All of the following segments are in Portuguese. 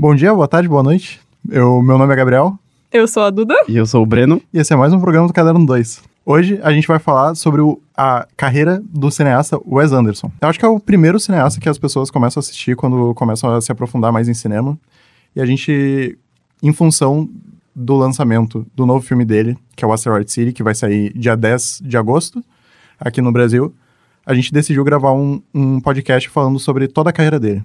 Bom dia, boa tarde, boa noite. Eu, meu nome é Gabriel Eu sou a Duda. E eu sou o Breno. e esse é mais um programa do Caderno 2. Hoje a gente vai falar sobre o- a carreira do cineasta Wes Anderson. Eu acho que é o primeiro cineasta que as pessoas começam a assistir quando começam a se aprofundar mais em cinema. E a gente, em função do lançamento do novo filme dele, que é o Asteroid City, que vai sair dia 10 de agosto, aqui no Brasil, a gente decidiu gravar um, um podcast falando sobre toda a carreira dele.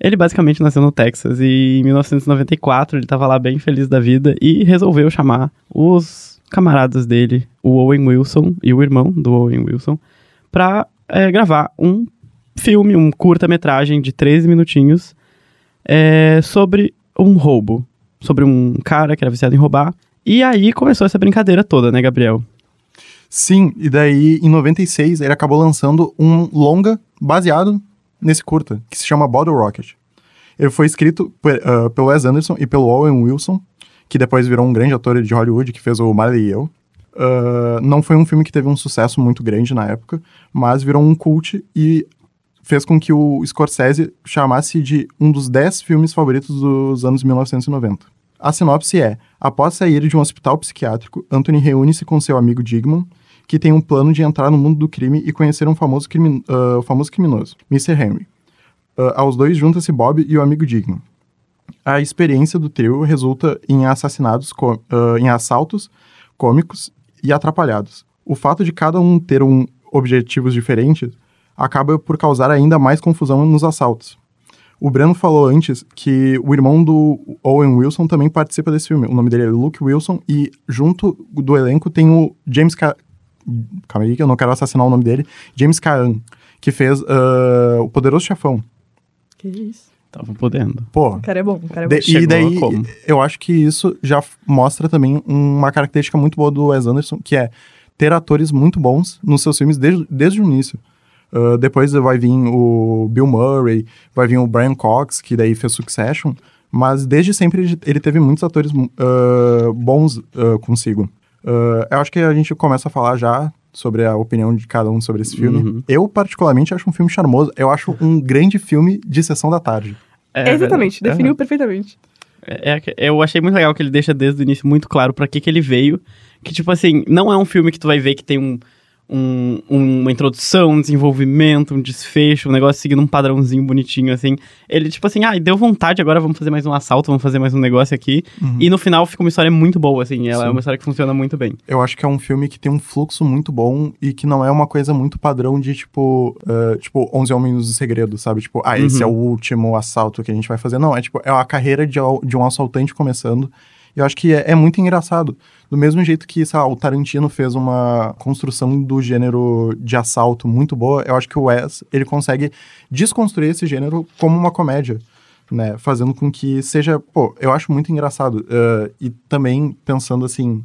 Ele basicamente nasceu no Texas e em 1994 ele tava lá bem feliz da vida e resolveu chamar os camaradas dele, o Owen Wilson e o irmão do Owen Wilson, pra é, gravar um filme, um curta-metragem de 13 minutinhos é, sobre um roubo, sobre um cara que era viciado em roubar. E aí começou essa brincadeira toda, né, Gabriel? Sim, e daí em 96 ele acabou lançando um longa baseado nesse curta, que se chama Bottle Rocket. Ele foi escrito ah, pelo Wes Anderson e pelo Owen Wilson, que depois virou um grande ator de Hollywood, que fez o Marley e Eu. Ah, não foi um filme que teve um sucesso muito grande na época, mas virou um cult e fez com que o Scorsese chamasse de um dos 10 filmes favoritos dos anos 1990. A sinopse é: após sair de um hospital psiquiátrico, Anthony reúne-se com seu amigo Digman, que tem um plano de entrar no mundo do crime e conhecer um famoso, crimi- ah, famoso criminoso, Mr. Henry. Ah, aos dois junta-se Bob e o amigo Digman. A experiência do trio resulta em assassinatos, co- ah, em assaltos cômicos e atrapalhados. O fato de cada um ter um objetivos diferentes acaba por causar ainda mais confusão nos assaltos. O Breno falou antes que o irmão do Owen Wilson também participa desse filme. O nome dele é Luke Wilson e junto do elenco tem o James. Calma aí que eu não quero assassinar o nome dele. James Caan, que fez ah, O Poderoso Chefão. Que isso? Tava podendo. Pô, O cara é bom, o cara é bom. de- e daí, como? eu acho que isso já mostra também uma característica muito boa do Wes Anderson, que é ter atores muito bons nos seus filmes desde, desde o início. Ah, depois vai vir o Bill Murray, vai vir o Brian Cox, que daí fez Succession, mas desde sempre ele, teve muitos atores ah, bons ah, consigo. Ah, eu acho que a gente começa a falar já sobre a opinião de cada um sobre esse filme. Uhum. Eu, particularmente, acho um filme charmoso. Eu acho um grande filme de sessão da tarde. É, exatamente, verdade. definiu perfeitamente. É, é que- eu achei muito legal que ele deixa desde o início muito claro pra que que ele veio. Que, tipo assim, não é um filme que tu vai ver que tem um, um- uma introdução, um desenvolvimento, um desfecho, um negócio seguindo um padrãozinho bonitinho, assim. Ele, tipo assim, ah, deu vontade, agora vamos fazer mais um assalto, vamos fazer mais um negócio aqui. E no final fica uma história muito boa, assim. Ela é Sim. uma história que funciona muito bem. Eu acho que é um filme que tem um fluxo muito bom e que não é uma coisa muito padrão de, tipo, eh, tipo 11 Homens do Segredo, sabe? Tipo, ah, esse é o último assalto que a gente vai fazer. Não, é tipo, é a carreira de, de um assaltante começando. Eu acho que é, é muito engraçado. Do mesmo jeito que, sei lá, o Tarantino fez uma construção do gênero de assalto muito boa, eu acho que o Wes, ele consegue desconstruir esse gênero como uma comédia. Né, fazendo com que seja, pô, eu acho muito engraçado. eh, e também pensando assim,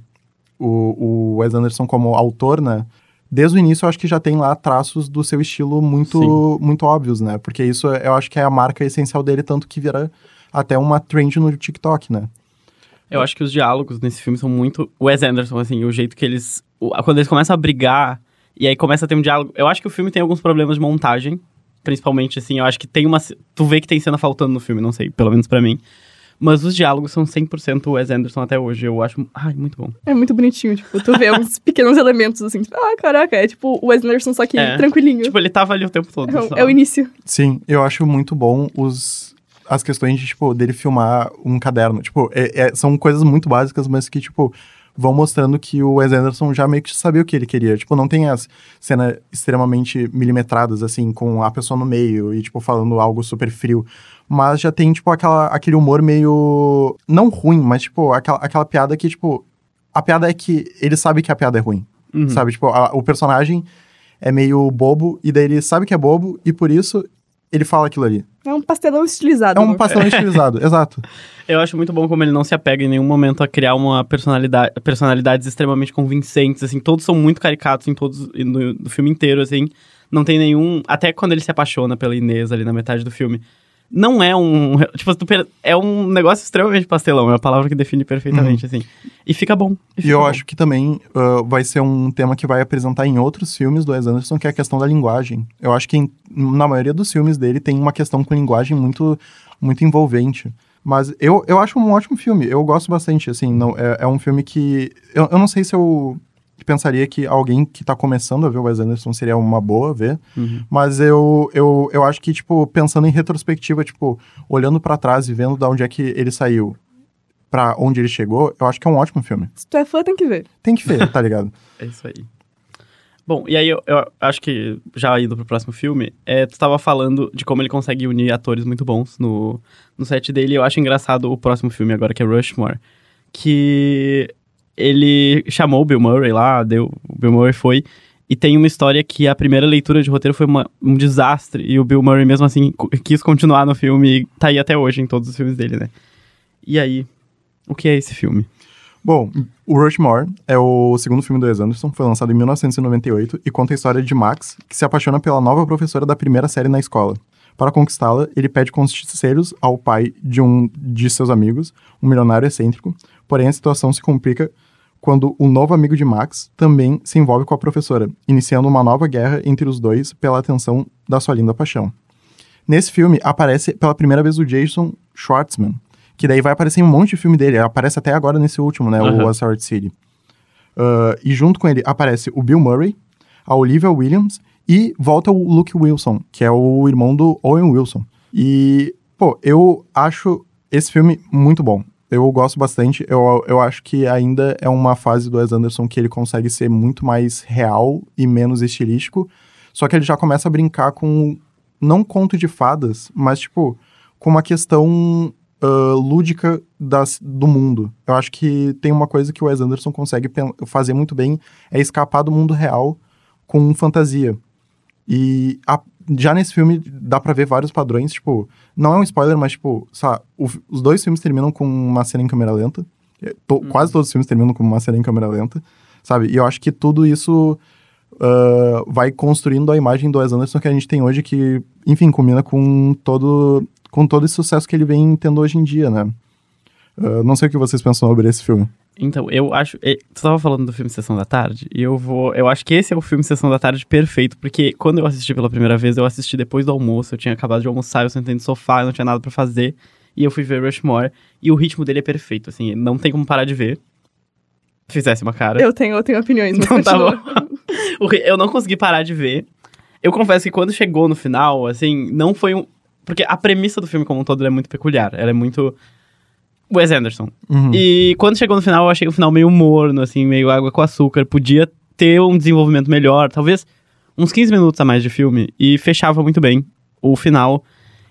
o, o Wes Anderson como autor, né? Desde o início eu acho que já tem lá traços do seu estilo muito, muito óbvios, né? Porque isso eu acho que é a marca essencial dele, tanto que vira até uma trend no TikTok, né? Eu acho que os diálogos nesse filme são muito. O Wes Anderson, assim, o jeito que eles. Quando eles começam a brigar e aí começa a ter um diálogo. Eu acho que o filme tem alguns problemas de montagem. Principalmente, assim, eu acho que tem uma. Tu vê que tem cena faltando no filme, não sei, pelo menos pra mim. Mas os diálogos são 100% Wes Anderson até hoje. Eu acho. Ai, muito bom. É muito bonitinho, tipo, tu vê uns pequenos elementos assim, tipo, ah, caraca, é tipo o Wes Anderson, só que É. tranquilinho. Tipo, ele tava ali o tempo todo. é, é o início. Sim, eu acho muito bom os as questões de, tipo, dele filmar um caderno. Tipo, é- é- são coisas muito básicas, mas que, tipo, vão mostrando que o Wes Anderson já meio que sabia o que ele queria. Tipo, não tem as cenas extremamente milimetradas, assim, com a pessoa no meio e, tipo, falando algo super frio. Mas já tem, tipo, aquela, aquele humor meio... Não ruim, mas, tipo, aquela, aquela piada que, tipo... A piada é que ele sabe que a piada é ruim, Uhum. sabe? Tipo, a- o personagem é meio bobo e daí ele sabe que é bobo e por isso ele fala aquilo ali. É um pastelão estilizado. É um pastelão estilizado, exato. Eu acho muito bom como ele não se apega em nenhum momento a criar uma personalidade, personalidades extremamente convincentes, assim, todos são muito caricatos em todos no, no filme inteiro, assim. Não tem nenhum, até quando ele se apaixona pela Inês ali na metade do filme. Não é um, tipo, é um negócio extremamente pastelão, é a palavra que define perfeitamente, assim. E fica bom. E fica eu bom. acho que também ah, vai ser um tema que vai apresentar em outros filmes do Wes Anderson, que é a questão da linguagem. Eu acho que em- na maioria dos filmes dele tem uma questão com linguagem muito, muito envolvente. Mas eu, eu acho um ótimo filme. Eu gosto bastante, assim. Não, é, é um filme que... Eu, eu não sei se eu pensaria que alguém que tá começando a ver o Wes Anderson seria uma boa ver. Uhum. Mas eu, eu, eu acho que, tipo, pensando em retrospectiva, tipo, olhando pra trás e vendo da onde é que ele saiu pra onde ele chegou, eu acho que é um ótimo filme. Se tu é fã, tem que ver. Tem que ver, tá ligado? É isso aí. Bom, e aí eu, eu acho que, já indo pro próximo filme, é, tu tava falando de como ele consegue unir atores muito bons no, no set dele. Eu acho engraçado o próximo filme agora, que é Rushmore, que ele chamou o Bill Murray lá, deu, o Bill Murray foi, e tem uma história que a primeira leitura de roteiro foi uma- um desastre, e o Bill Murray mesmo assim quis continuar no filme, e tá aí até hoje em todos os filmes dele, né? E aí, o que é esse filme? Bom, o Rushmore é o segundo filme do Wes Anderson, foi lançado em 1998 e conta a história de Max, que se apaixona pela nova professora da primeira série na escola. Para conquistá-la, ele pede conselhos ao pai de um de seus amigos, um milionário excêntrico, porém a situação se complica quando o novo amigo de Max também se envolve com a professora, iniciando uma nova guerra entre os dois pela atenção da sua linda paixão. Nesse filme aparece pela primeira vez o Jason Schwartzman, que daí vai aparecer em um monte de filme dele. Aparece até agora nesse último, né? O Aham. Asteroid City. Ah, e junto com ele aparece o Bill Murray, a Olivia Williams e volta o Luke Wilson, que é o irmão do Owen Wilson. E, pô, eu acho esse filme muito bom. Eu gosto bastante. Eu, eu acho que ainda é uma fase do Wes Anderson que ele consegue ser muito mais real e menos estilístico. Só que ele já começa a brincar com, não conto de fadas, mas, tipo, com uma questão ah, lúdica das, do mundo. Eu acho que tem uma coisa que o Wes Anderson consegue fazer muito bem, é escapar do mundo real com fantasia. E a- já nesse filme dá pra ver vários padrões, tipo, não é um spoiler, mas, tipo, sabe, os dois filmes terminam com uma cena em câmera lenta. É, to- Quase todos os filmes terminam com uma cena em câmera lenta, sabe? E eu acho que tudo isso ah, vai construindo a imagem do Wes Anderson que a gente tem hoje, que, enfim, combina com todo, com todo esse sucesso que ele vem tendo hoje em dia, né? Ah, não sei o que vocês pensam sobre esse filme. Então, eu acho. eh, Tu tava falando do filme Sessão da Tarde, e eu vou. Eu acho que esse é o filme Sessão da Tarde perfeito, porque quando eu assisti pela primeira vez, eu assisti depois do almoço, eu tinha acabado de almoçar, eu sentei no sofá, eu não tinha nada pra fazer, e eu fui ver Rushmore, e o ritmo dele é perfeito, assim, não tem como parar de ver. Fizesse uma cara. Eu tenho, eu tenho opiniões, mas Então tá continua. Ri- Eu não consegui parar de ver. Eu confesso que quando chegou no final, assim, não foi um. Porque a premissa do filme como um todo é muito peculiar. Ela é muito. Wes Anderson. Uhum. E quando chegou no final, eu achei o final meio morno, assim, meio água com açúcar. Podia ter um desenvolvimento melhor, talvez uns 15 minutos a mais de filme. E fechava muito bem o final.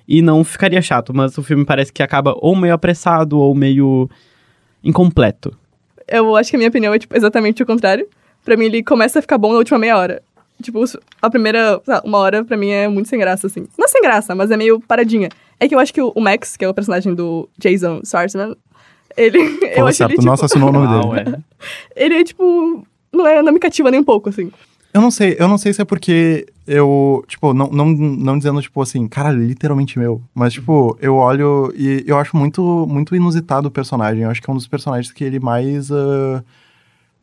E não ficaria chato, mas o filme parece que acaba ou meio apressado ou meio incompleto. Eu acho que a minha opinião é, tipo, exatamente o contrário. Pra mim, ele começa a ficar bom na última meia hora. Tipo, a primeira, lá, uma hora, pra mim, é muito sem graça, assim. Não sem graça, mas é meio paradinha. É que eu acho que o, Max, que é o personagem do Jason Schwartzman, ele... eu Falou acho certo, ele, tipo, nossa, assinou o nome Uau, dele. é. ele é, tipo... Não, é, não me cativa nem um pouco, assim. Eu não sei, eu não sei se é porque eu, tipo, não, não, não dizendo, tipo, assim, cara, literalmente meu. Mas, tipo, eu olho e eu acho muito, muito inusitado o personagem. Eu acho que é um dos personagens que ele mais. ah,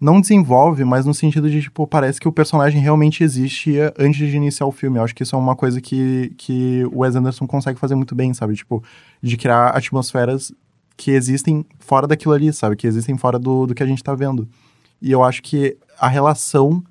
não desenvolve, mas no sentido de, tipo, parece que o personagem realmente existia antes de iniciar o filme. Eu acho que isso é uma coisa que, que o Wes Anderson consegue fazer muito bem, sabe? Tipo, de criar atmosferas que existem fora daquilo ali, sabe? Que existem fora do, do que a gente tá vendo. E eu acho que a relação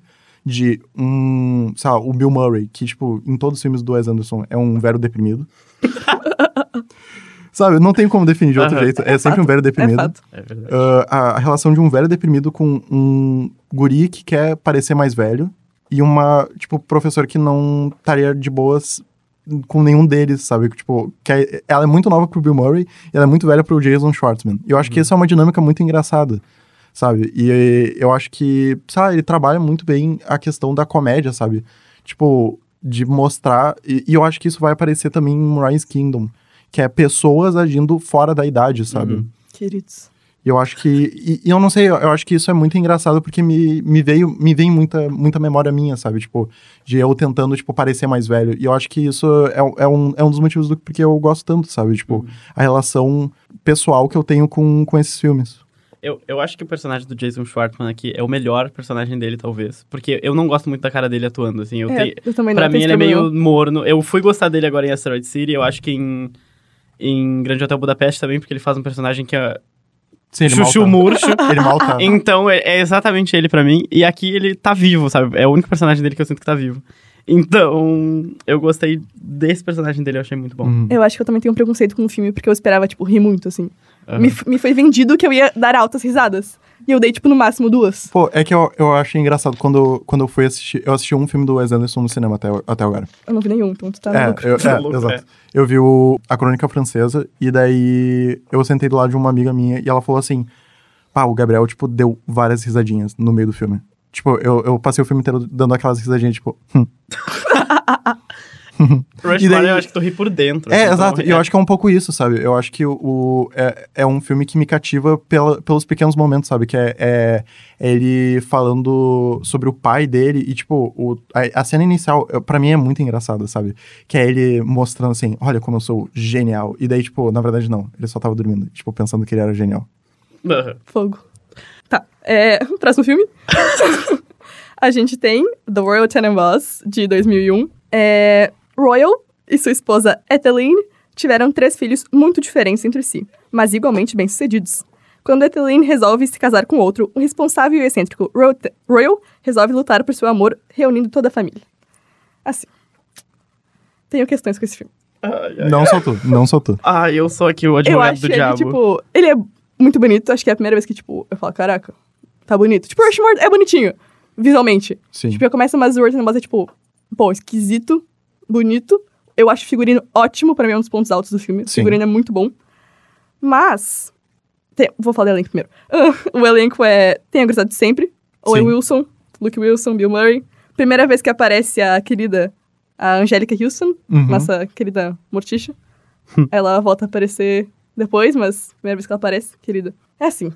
de um, sei lá, o Bill Murray, que, tipo, em todos os filmes do Wes Anderson é um velho deprimido. Sabe, não tem como definir de outro Aham. jeito. É, sempre fato. um velho É deprimido. fato. É verdade. Ah, a, a relação de um velho deprimido com um guri que quer parecer mais velho e uma, tipo, professor que não estaria de boas com nenhum deles, sabe? Tipo, que é- ela é muito nova pro Bill Murray e ela é muito velha pro Jason Schwartzman. E eu acho que isso é uma dinâmica muito engraçada, sabe? E eu acho que, sabe, ele trabalha muito bem a questão da comédia, sabe? Tipo, de mostrar... E, e eu acho que isso vai aparecer também em Rise Kingdom, que é pessoas agindo fora da idade, sabe? Uhum. Queridos. E eu acho que. E, e eu não sei, eu, acho que isso é muito engraçado porque me, me veio, me vem muita, muita memória minha, sabe? Tipo, de eu tentando, tipo, parecer mais velho. E eu acho que isso é, um- é, um, é um dos motivos do porque eu gosto tanto, sabe? Tipo, a relação pessoal que eu tenho com, com esses filmes. Eu, eu acho que o personagem do Jason Schwartzman aqui é o melhor personagem dele, talvez. Porque eu não gosto muito da cara dele atuando, assim. Eu É, tenho, eu também não pra mim ele é meio morno. Eu fui gostar dele agora em Asteroid City, eu acho que em... em Grande Hotel Budapeste também, porque ele faz um personagem que é Sim, ele chuchu mal tá. murcho. Ele mal tá. Então, é, é exatamente ele pra mim. E aqui ele tá vivo, sabe? É o único personagem dele que eu sinto que tá vivo. Então, eu gostei desse personagem dele, eu achei muito bom. Uhum. Eu acho que eu também tenho um preconceito com o filme, porque eu esperava, tipo, rir muito, assim. Aham. Me, me foi vendido que eu ia dar altas risadas. E eu dei, tipo, no máximo duas. Pô, é que eu, eu achei engraçado quando, quando eu fui assistir. Eu assisti um filme do Wes Anderson no cinema até, até agora. Eu não vi nenhum, então tu tá é, maluco. eu, é, Louco, exato. é. Eu vi o, a Crônica Francesa e daí eu sentei do lado de uma amiga minha e ela falou assim: pá, o Gabriel, tipo, deu várias risadinhas no meio do filme. Tipo, eu, eu passei o filme inteiro dando aquelas risadinhas, tipo. hum. Rush E daí- Hour, eu acho que tô ri por dentro. É, assim, exato. então, E eu acho que é um pouco isso, sabe? Eu acho que o, o- é, é um filme que me cativa pela, pelos pequenos momentos, sabe? Que é, é- é ele falando sobre o pai dele e, tipo, o, a, a cena inicial, pra mim, é muito engraçada, sabe? Que é ele mostrando assim, olha como eu sou genial. E daí, tipo, na verdade, não. Ele só tava dormindo, tipo, pensando que ele era genial. Aham. Fogo. Tá. É, próximo filme. a gente tem The Royal Tenenbaums, de 2001. É, Royal e sua esposa Etheline tiveram três filhos muito diferentes entre si, mas igualmente bem-sucedidos. Quando Etheline resolve se casar com outro, o responsável e excêntrico Royal, resolve lutar por seu amor, reunindo toda a família. Assim. Tenho questões com esse filme. Ai, ai. Não só tu, não só tu. Ah, eu sou aqui o Eu advogado acho do ele, diabo. tipo, ele é muito bonito. Acho que é a primeira vez que, tipo, eu falo, caraca, tá bonito. Tipo, Rushmore é bonitinho, visualmente. Sim. Tipo, eu começo umas Words é tipo, pô, esquisito, bonito. Eu acho o figurino ótimo, pra mim é um dos pontos altos do filme. O Sim. figurino é muito bom. Mas, tem- vou falar do elenco primeiro. o elenco é, tem a gurizada de sempre. Owen. Wilson, Luke Wilson, Bill Murray. Primeira vez que aparece a querida, a Angélica Houston, Uhum. nossa querida Morticia. ela volta a aparecer depois, mas primeira vez que ela aparece, querida. É assim.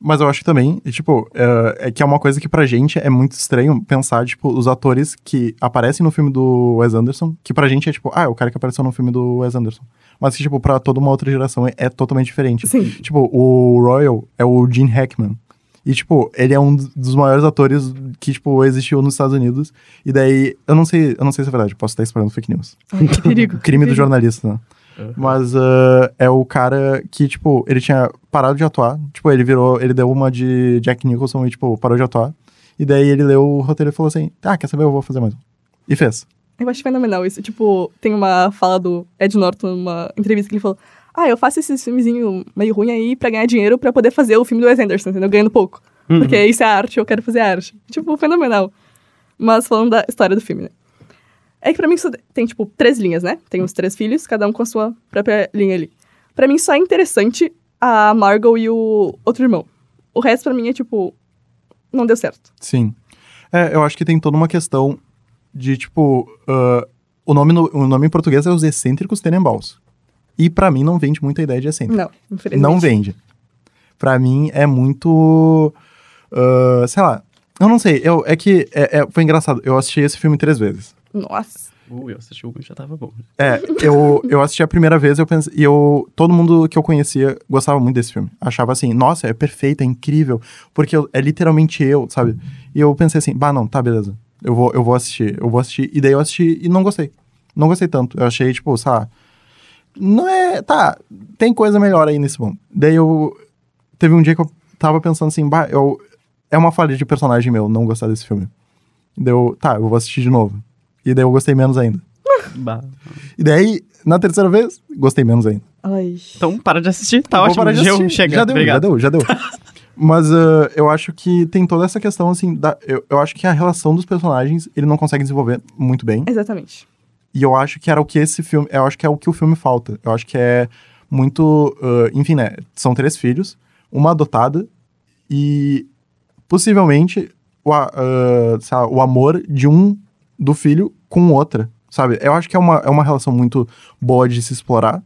Mas eu acho que também, tipo, é, é que é uma coisa que pra gente é muito estranho pensar, tipo, os atores que aparecem no filme do Wes Anderson, que pra gente é tipo, ah, é o cara que apareceu no filme do Wes Anderson. Mas que, tipo, pra toda uma outra geração é, é totalmente diferente. Sim. Tipo, o Royal é o Gene Hackman. E, tipo, ele é um dos maiores atores que, tipo, existiu nos Estados Unidos. E daí, eu não sei, eu não sei se é verdade, posso estar espalhando fake news. Ai, que perigo. Crime do Perigo. jornalista, né? Uhum. Mas ah, é o cara que, tipo, ele tinha parado de atuar. Tipo, ele virou, ele deu uma de Jack Nicholson e, tipo, parou de atuar. E daí ele leu o roteiro e falou assim: Ah, quer saber? Eu vou fazer mais um. E fez. Eu acho fenomenal isso. Tipo, tem uma fala do Ed Norton numa entrevista que ele falou: Ah, eu faço esse filmezinho meio ruim aí pra ganhar dinheiro pra poder fazer o filme do Wes Anderson, entendeu? Ganhando pouco. Uhum. Porque isso é arte, eu quero fazer arte. Tipo, fenomenal. Mas falando da história do filme, né? É que pra mim isso tem, tipo, três linhas, né? Tem os três filhos, cada um com a sua própria linha ali. Pra mim só é interessante a Margot e o outro irmão. O resto pra mim é, tipo, não deu certo. Sim. É, eu acho que tem toda uma questão de, tipo, ah, o, nome no- o nome em português é Os Excêntricos Tenenbaums. E pra mim não vende muita ideia de excêntrico. Não, infelizmente. Não vende. Pra mim é muito. ah, sei lá. Eu não sei. Eu, é que é- é- foi engraçado. Eu assisti esse filme três vezes. Nossa. Uh, eu assisti o e já tava bom. É, eu, eu assisti a primeira vez eu pensei, e eu, todo mundo que eu conhecia gostava muito desse filme. Achava assim, nossa, é perfeito, é incrível, porque eu- é literalmente eu, sabe? E eu pensei assim, bah, não, tá, beleza. Eu vou, eu vou assistir, eu vou assistir. E daí eu assisti e não gostei. Não gostei tanto. Eu achei, tipo, sabe? Não é. Tá, tem coisa melhor aí nesse mundo. Daí eu. Teve um dia que eu tava pensando assim, bah, eu. É uma falha de personagem meu não gostar desse filme. Daí eu, tá, eu vou assistir de novo. E daí eu gostei menos ainda. Bah. E daí, na terceira vez, gostei menos ainda. Ai. Então, para de assistir, tá Vou ótimo. parar de assistir. chega, já deu, obrigado. já deu, já deu. Mas ah, eu acho que tem toda essa questão, assim, da, eu, eu acho que a relação dos personagens, ele não consegue desenvolver muito bem. Exatamente. E eu acho que era o que esse filme, eu acho que é o que o filme falta. Eu acho que é muito, ah, enfim, né, são três filhos, uma adotada e possivelmente o, sei lá, o amor de um do filho com outra, sabe? Eu acho que é uma, é uma relação muito boa de se explorar,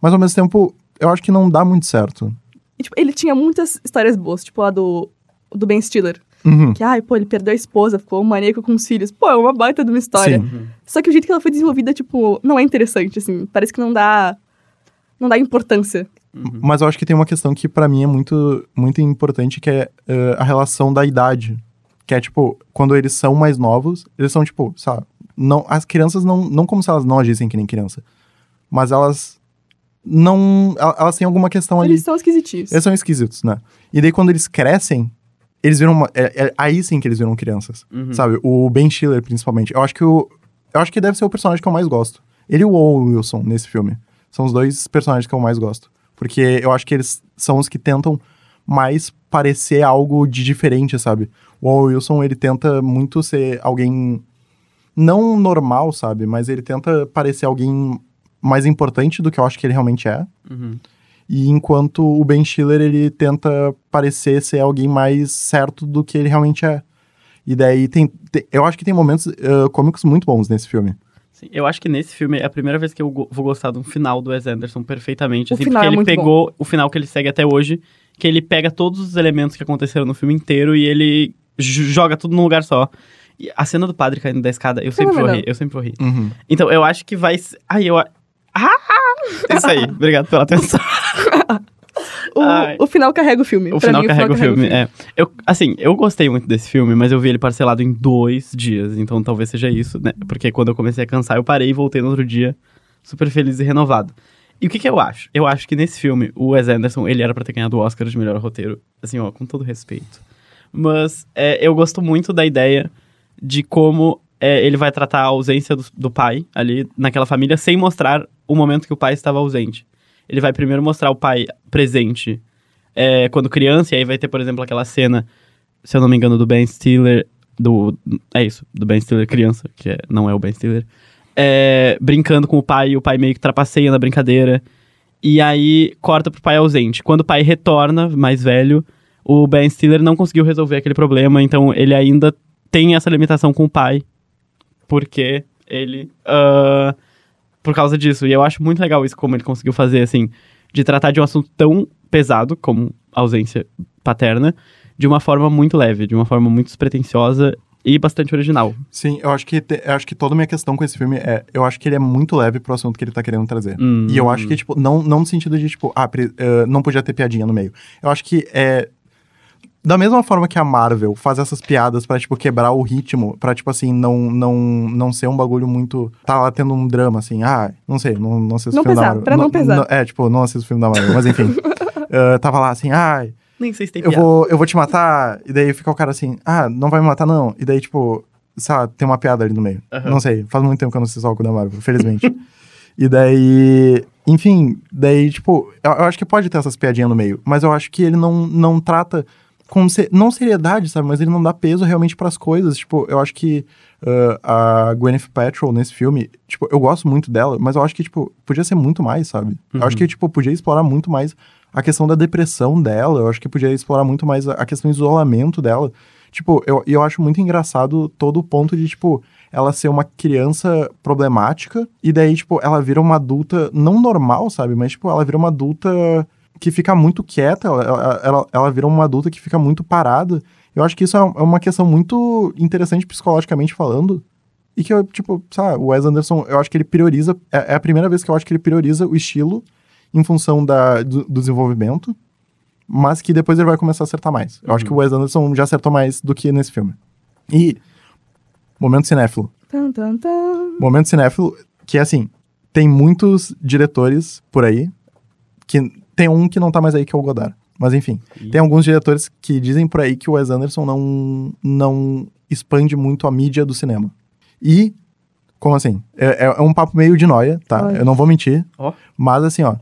mas ao mesmo tempo eu acho que não dá muito certo. E, tipo, ele tinha muitas histórias boas, tipo a do, do Ben Stiller. Uhum. Que, ai, pô, ele perdeu a esposa, ficou um maníaco com os filhos. Pô, é uma baita de uma história. Sim. Só que o jeito que ela foi desenvolvida, tipo, não é interessante, assim. Parece que não dá. Não dá importância. Uhum. Mas eu acho que tem uma questão que pra mim é muito, muito importante, que é eh, a relação da idade. Que é, tipo, quando eles são mais novos, eles são, tipo, sabe? Não, as crianças não, não como se elas não agissem que nem criança. Mas elas não. el- Elas têm alguma questão ali. Eles são esquisitinhos. Eles são esquisitos, né? E daí quando eles crescem, eles viram. Uma, é, é aí sim que eles viram crianças. Uhum. Sabe? O Ben Stiller, principalmente. Eu acho que o. Eu acho que deve ser o personagem que eu mais gosto. Ele e o Owen Wilson nesse filme. São os dois personagens que eu mais gosto. Porque eu acho que eles são os que tentam mais parecer algo de diferente, sabe? O Owen Wilson, ele tenta muito ser alguém não normal, sabe? Mas ele tenta parecer alguém mais importante do que eu acho que ele realmente é. Uhum. E enquanto o Ben Stiller, ele tenta parecer ser alguém mais certo do que ele realmente é. E daí tem. tem- eu acho que tem momentos eh, cômicos muito bons nesse filme. Sim, eu acho que nesse filme é a primeira vez que eu vou gostar de um final do Wes Anderson perfeitamente. O Assim, final porque é ele muito pegou o final que ele segue até hoje, que ele pega todos os elementos que aconteceram no filme inteiro e ele joga tudo num lugar só. E a cena do padre caindo da escada, eu sempre vou rir, eu sempre vou rir. Então, eu acho que vai. ser- Ai, eu. Ah! Isso aí, obrigado pela atenção. O, o final carrega o filme. O Pra final mim, carrega o filme, é. Eu, assim, eu gostei muito desse filme, mas eu vi ele parcelado em dois dias, então talvez seja isso, né? Porque quando eu comecei a cansar, eu parei e voltei no outro dia super feliz e renovado. E o que que eu acho? Eu acho que nesse filme, o Wes Anderson, ele era pra ter ganhado o Oscar de melhor roteiro, assim, ó, com todo respeito. Mas é, eu gosto muito da ideia de como é, ele vai tratar a ausência do, do pai ali naquela família sem mostrar o momento que o pai estava ausente. Ele vai primeiro mostrar o pai presente é, quando criança, e aí vai ter, por exemplo, aquela cena, se eu não me engano, do Ben Stiller, do... É isso, do Ben Stiller criança, que é- não é o Ben Stiller, é, brincando com o pai, e o pai meio que trapaceia na brincadeira, e aí corta pro pai ausente. Quando o pai retorna, mais velho, o Ben Stiller não conseguiu resolver aquele problema, então ele ainda tem essa limitação com o pai, porque ele... ah, por causa disso. E eu acho muito legal isso, como ele conseguiu fazer, assim, de tratar de um assunto tão pesado como ausência paterna, de uma forma muito leve, de uma forma muito despretensiosa e bastante original. Sim, eu acho que te- eu acho que toda a minha questão com esse filme é, eu acho que ele é muito leve pro assunto que ele tá querendo trazer. Hum. E eu acho que, tipo, não, não no sentido de, tipo, ah, pre- eh, não podia ter piadinha no meio. Eu acho que é. Da mesma forma que a Marvel faz essas piadas pra, tipo, quebrar o ritmo, pra, tipo, assim, não, não, não ser um bagulho muito. Tá lá tendo um drama, assim, ah, não sei, não, não assisto Não o filme da pesar, Marvel. pra não pesar. é, tipo, não assisto o filme da Marvel, mas enfim. Eh, tava lá assim, ah, Nem sei se tem eu piada. vou, eu vou te matar, e daí fica o cara assim, ah, não vai me matar não. E daí, tipo, sei lá, tem uma piada ali no meio. Aham. Não sei, faz muito tempo que eu não assisto algo da Marvel, felizmente. e daí, enfim, daí, tipo, eu, eu acho que pode ter essas piadinhas no meio, mas eu acho que ele não, não trata com, se- não seriedade, sabe, mas ele não dá peso realmente pras coisas. Tipo, eu acho que ah, a Gwyneth Paltrow nesse filme, tipo, eu gosto muito dela, mas eu acho que, tipo, podia ser muito mais, sabe? Eu acho que, tipo, podia explorar muito mais a questão da depressão dela, eu acho que podia explorar muito mais a questão do isolamento dela. Tipo, eu, eu acho muito engraçado todo o ponto de, tipo, ela ser uma criança problemática e daí, tipo, ela vira uma adulta não normal, sabe? Mas, tipo, ela vira uma adulta que fica muito quieta, ela, ela, ela, ela vira uma adulta que fica muito parada. Eu acho que isso é é uma questão muito interessante psicologicamente falando. E que eu, tipo, sabe, o Wes Anderson, eu acho que ele prioriza. É, é a primeira vez que eu acho que ele prioriza o estilo em função da, do, do desenvolvimento, mas que depois ele vai começar a acertar mais. Eu acho que o Wes Anderson já acertou mais do que nesse filme. E. Momento cinéfilo. Tan, tan, tan. Momento cinéfilo, que é assim, tem muitos diretores por aí, que tem um que não tá mais aí, que é o Godard. Mas enfim, Ih. tem alguns diretores que dizem por aí que o Wes Anderson não, não expande muito a mídia do cinema. E, como assim? É, é- é um papo meio de noia, tá? Eu não vou mentir. Ó. Mas assim, ó,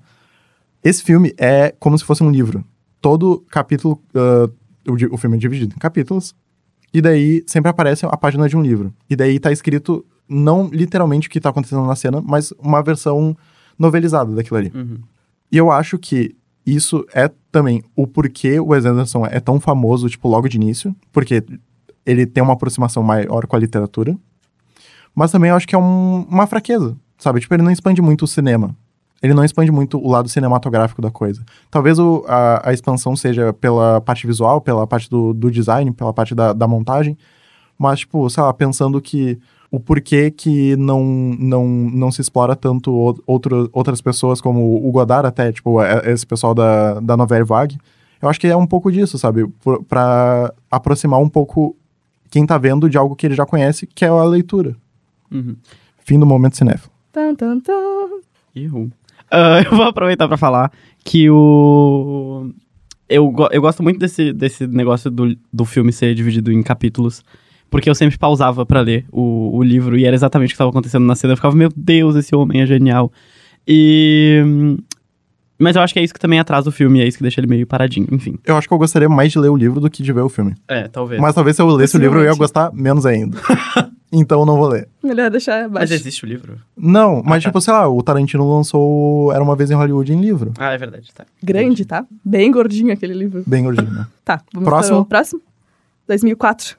esse filme é como se fosse um livro. Todo capítulo, ah, o, o filme é dividido em capítulos, e daí sempre aparece a página de um livro. E daí tá escrito, não literalmente o que tá acontecendo na cena, mas uma versão novelizada daquilo ali. Uhum. E eu acho que isso é também o porquê o Wes Anderson é tão famoso, tipo, logo de início, porque ele tem uma aproximação maior com a literatura. Mas também eu acho que é um- uma fraqueza, sabe? Tipo, ele não expande muito o cinema. Ele não expande muito o lado cinematográfico da coisa. Talvez o- a, a expansão seja pela parte visual, pela parte do, do design, pela parte da, da montagem. Mas, tipo, sei lá, pensando que o porquê que não, não, não se explora tanto outro, outras pessoas como o Godard até, tipo, é- esse pessoal da, da novela Vague. Eu acho que é um pouco disso, sabe? Pra aproximar um pouco quem tá vendo de algo que ele já conhece, que é a leitura. Uhum. Fim do momento cinéfilo. Tan, tan, tan. Ihu. Ah, eu vou aproveitar pra falar que o. Eu, eu gosto muito desse, desse negócio do, do filme ser dividido em capítulos. Porque eu sempre pausava pra ler o, o livro e era exatamente o que estava acontecendo na cena. Eu ficava, meu Deus, esse homem é genial. E. Mas eu acho que é isso que também atrasa o filme, é isso que deixa ele meio paradinho, enfim. Eu acho que eu gostaria mais de ler o livro do que de ver o filme. É, talvez. Mas talvez se eu lesse o livro eu ia gostar menos ainda. então eu não vou ler. Melhor deixar Mas baixo. existe o livro? Não, mas tá. tipo, sei lá, o Tarantino lançou Era Uma Vez em Hollywood em livro. Ah, é verdade, tá. Grande, tá? Bem gordinho aquele livro. Bem gordinho, né? Tá, vamos Próximo. para o próximo. 2004.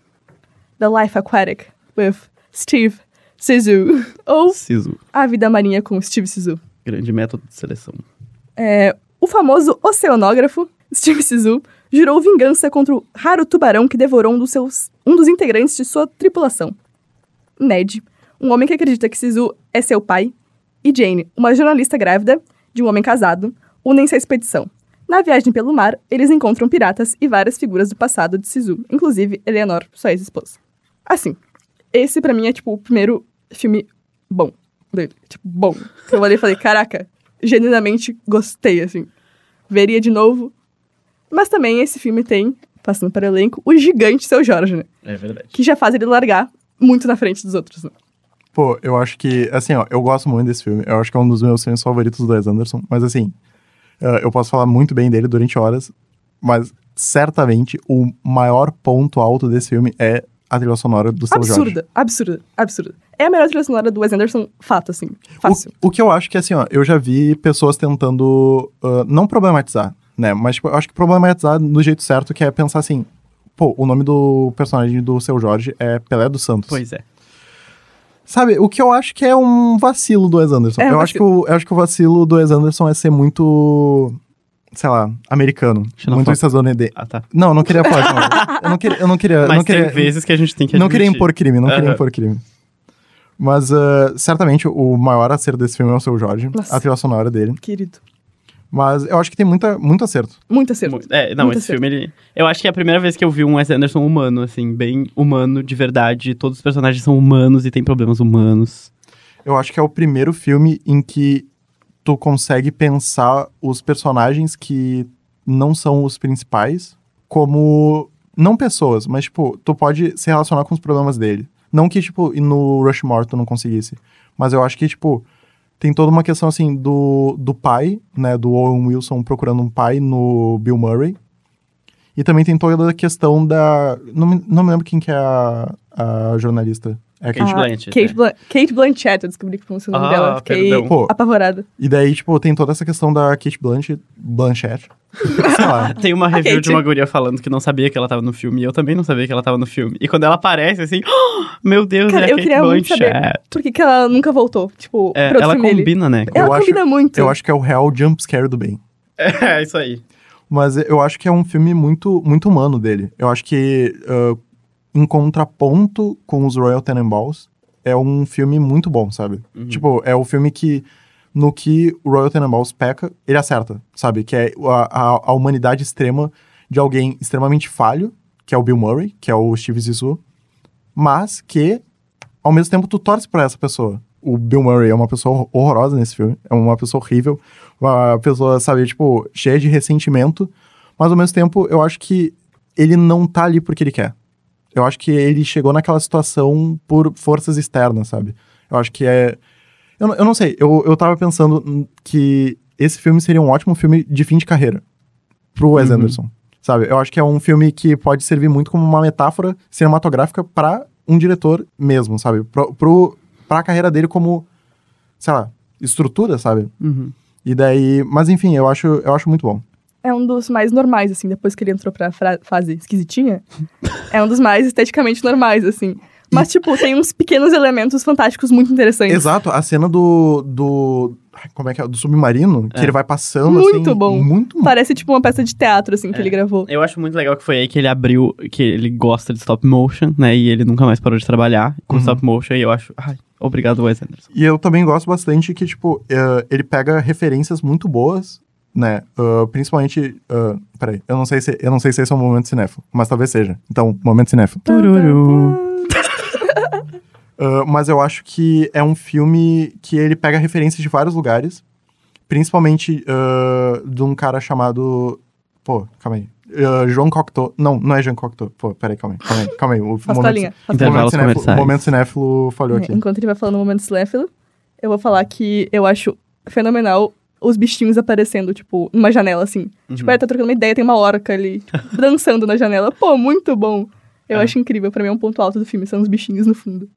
The Life Aquatic with Steve Sisu. Ou Sisu. A Vida Marinha com Steve Sisu. Grande método de seleção. É, o famoso oceanógrafo Steve Sisu jurou vingança contra o raro tubarão que devorou um dos, seus, um dos integrantes de sua tripulação. Ned, um homem que acredita que Sisu é seu pai, e Jane, uma jornalista grávida de um homem casado, unem-se à expedição. Na viagem pelo mar, eles encontram piratas e várias figuras do passado de Sisu, inclusive Eleanor, sua ex-esposa. Assim, esse pra mim é tipo o primeiro filme bom dele. Tipo, bom. Eu olhei e falei, caraca, genuinamente gostei, assim. Veria de novo. Mas também esse filme tem, passando para o elenco, o gigante Seu Jorge, né? É verdade. Que já faz ele largar muito na frente dos outros, né? Pô, eu acho que, assim, ó, eu gosto muito desse filme. Eu acho que é um dos meus filmes favoritos do Wes Anderson. Mas, assim, eh, eu posso falar muito bem dele durante horas. Mas, certamente, o maior ponto alto desse filme é a trilha sonora do Seu Jorge. Absurda, absurda, absurda. É a melhor trilha sonora do Wes Anderson, fato, assim. Fácil. O, o que eu acho que, assim, ó, eu já vi pessoas tentando ah, não problematizar, né? Mas, tipo, eu acho que problematizar do jeito certo, que é pensar assim, pô, o nome do personagem do Seu Jorge é Pelé dos Santos. Pois é. Sabe, o que eu acho que é um vacilo do Wes Anderson. É eu, acho que o, eu acho que o vacilo do Wes Anderson é ser muito, sei lá, americano. Xenofóbico. Muito estadunidense. Ah, tá. Não, eu não queria falar. Eu não queria, eu não queria, Mas não queria, tem vezes que a gente tem que não queria admitir. impor crime, não queria Aham. impor crime. Mas, ah, certamente, o maior acerto desse filme é o Seu Jorge, Nossa. a trilha sonora dele. Querido. Mas eu acho que tem muita, muito acerto. Muito acerto. É, não, Muito esse acerto. filme, ele... Eu acho que é a primeira vez que eu vi um Wes Anderson humano, assim, bem humano, de verdade. Todos os personagens são humanos e têm problemas humanos. Eu acho que é o primeiro filme em que tu consegue pensar os personagens que não são os principais como não pessoas, mas tipo, tu pode se relacionar com os problemas dele. Não que tipo no Rushmore tu não conseguisse, mas eu acho que tipo tem toda uma questão assim do, do pai, né, do Owen Wilson procurando um pai no Bill Murray. E também tem toda a questão da não me, não me lembro quem que é a, a jornalista. É a Kate Ah, Blanchett, Kate, né? Blan- Kate Blanchett, eu descobri que pronunciei o nome Ah, dela. Fiquei perdão. Apavorada. E daí, tipo, tem toda essa questão da Kate Blanchett, Blanchett. Sei lá. Tem uma review Kate. de uma guria falando que não sabia que ela tava no filme, e eu também não sabia que ela tava no filme. E quando ela aparece, assim, "Oh, meu Deus, Cara, é a eu Kate queria muito saber Blanchett. por que, que ela nunca voltou. Tipo, É, ela filme dele. combina, né? Ela Eu acho- combina muito. Eu acho que é o real jumpscare do bem. É, isso aí. Mas eu acho que é um filme muito, muito humano dele. Eu acho que, ah, em contraponto com os Royal Tenenbaums, é um filme muito bom, sabe? Uhum. Tipo, é o filme que, no que o Royal Tenenbaums peca, ele acerta, sabe? Que é a, a, a humanidade extrema de alguém extremamente falho, que é o Bill Murray, que é o Steve Zissou, mas que, ao mesmo tempo, tu torce pra essa pessoa. O Bill Murray é uma pessoa horrorosa nesse filme, é uma pessoa horrível, uma pessoa, sabe, tipo, cheia de ressentimento, mas ao mesmo tempo, eu acho que ele não tá ali porque ele quer. Eu acho que ele chegou naquela situação por forças externas, sabe? Eu acho que é. Eu, não- eu não sei, eu, eu tava pensando que esse filme seria um ótimo filme de fim de carreira pro Wes Uhum. Anderson, sabe? Eu acho que é um filme que pode servir muito como uma metáfora cinematográfica pra um diretor mesmo, sabe? Pro, pro, pra carreira dele como, sei lá, estrutura, sabe? Uhum. E daí. Mas enfim, eu acho, eu acho muito bom. É um dos mais normais, assim, depois que ele entrou pra fase esquisitinha. é um dos mais esteticamente normais, assim. Mas, tipo, tem uns pequenos elementos fantásticos muito interessantes. Exato, a cena do. do como é que é? Do submarino, que É. ele vai passando Muito assim. bom. Muito bom. Parece, tipo, uma peça de teatro, assim, que É. ele gravou. Eu acho muito legal que foi aí que ele abriu, que ele gosta de stop motion, né? E ele nunca mais parou de trabalhar com Uhum. stop motion. E eu acho, ai, obrigado, Wes Anderson. E eu também gosto bastante que, tipo, eh, ele pega referências muito boas, né? Ah, principalmente. ah, peraí, eu não, sei se, eu não sei se esse é um momento cinéfilo, mas talvez seja. Então, momento cinéfilo. Tururu. Ah, mas eu acho que é um filme que ele pega referências de vários lugares, principalmente ah, de um cara chamado. Pô, calma aí. Ah, João Cocteau. Não, não é Jean Cocteau. Pô, peraí, calma aí. Calma aí, calma aí. O momento, momento, cinéfilo, momento cinéfilo falhou aqui. Enquanto ele vai falando no momento cinéfilo, eu vou falar que eu acho fenomenal os bichinhos aparecendo, tipo, numa janela, assim. Uhum. Tipo, ele tá trocando uma ideia, tem uma orca ali, tipo, dançando na janela. Pô, muito bom. Eu É. acho incrível. Pra mim é um ponto alto do filme, são os bichinhos no fundo.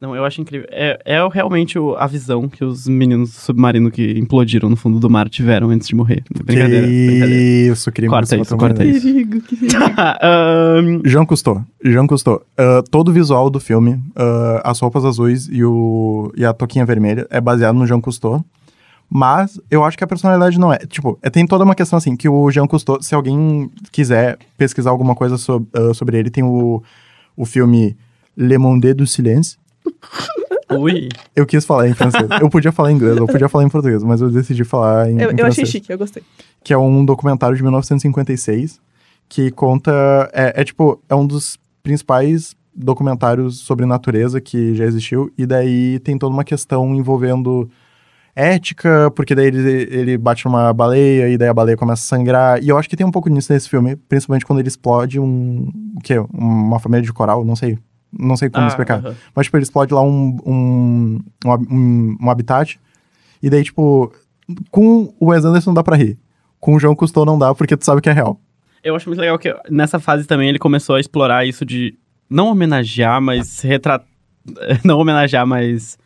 Não, eu acho incrível. É, é realmente o- a visão que os meninos do submarino que implodiram no fundo do mar tiveram antes de morrer. Brincadeira, que brincadeira. isso, queria Corta isso, corta isso. Perigo, que perigo. Ahn, Jean Cousteau. Jean Cousteau. Ah, todo o visual do filme, ah, as roupas azuis e, o, e a toquinha vermelha, é baseado no Jean Cousteau. Mas eu acho que a personalidade não é. Tipo, é- tem toda uma questão assim, que o Jean Cousteau, se alguém quiser pesquisar alguma coisa sob- ah, sobre ele, tem o, o filme Le Monde du Silence. ui. Eu quis falar em francês. eu podia falar em inglês, eu podia falar em português, mas eu decidi falar em, Eu, em eu achei francês chique, eu gostei. que é um documentário de 1956 que conta é, é tipo é um dos principais documentários sobre natureza que já existiu e daí tem toda uma questão envolvendo ética porque daí ele, ele bate numa baleia e daí a baleia começa a sangrar e eu acho que tem um pouco nisso nesse filme principalmente quando ele explode um o quê uma família de coral não sei não sei como Ah, explicar aham. mas, tipo, ele explode lá um, um, um, um, um habitat. E daí, tipo, com o Wes Anderson dá pra rir. Com o João Cousteau não dá, porque tu sabe que é real. Eu acho muito legal que nessa fase também ele começou a explorar isso de não homenagear, mas retratar. Não homenagear, mas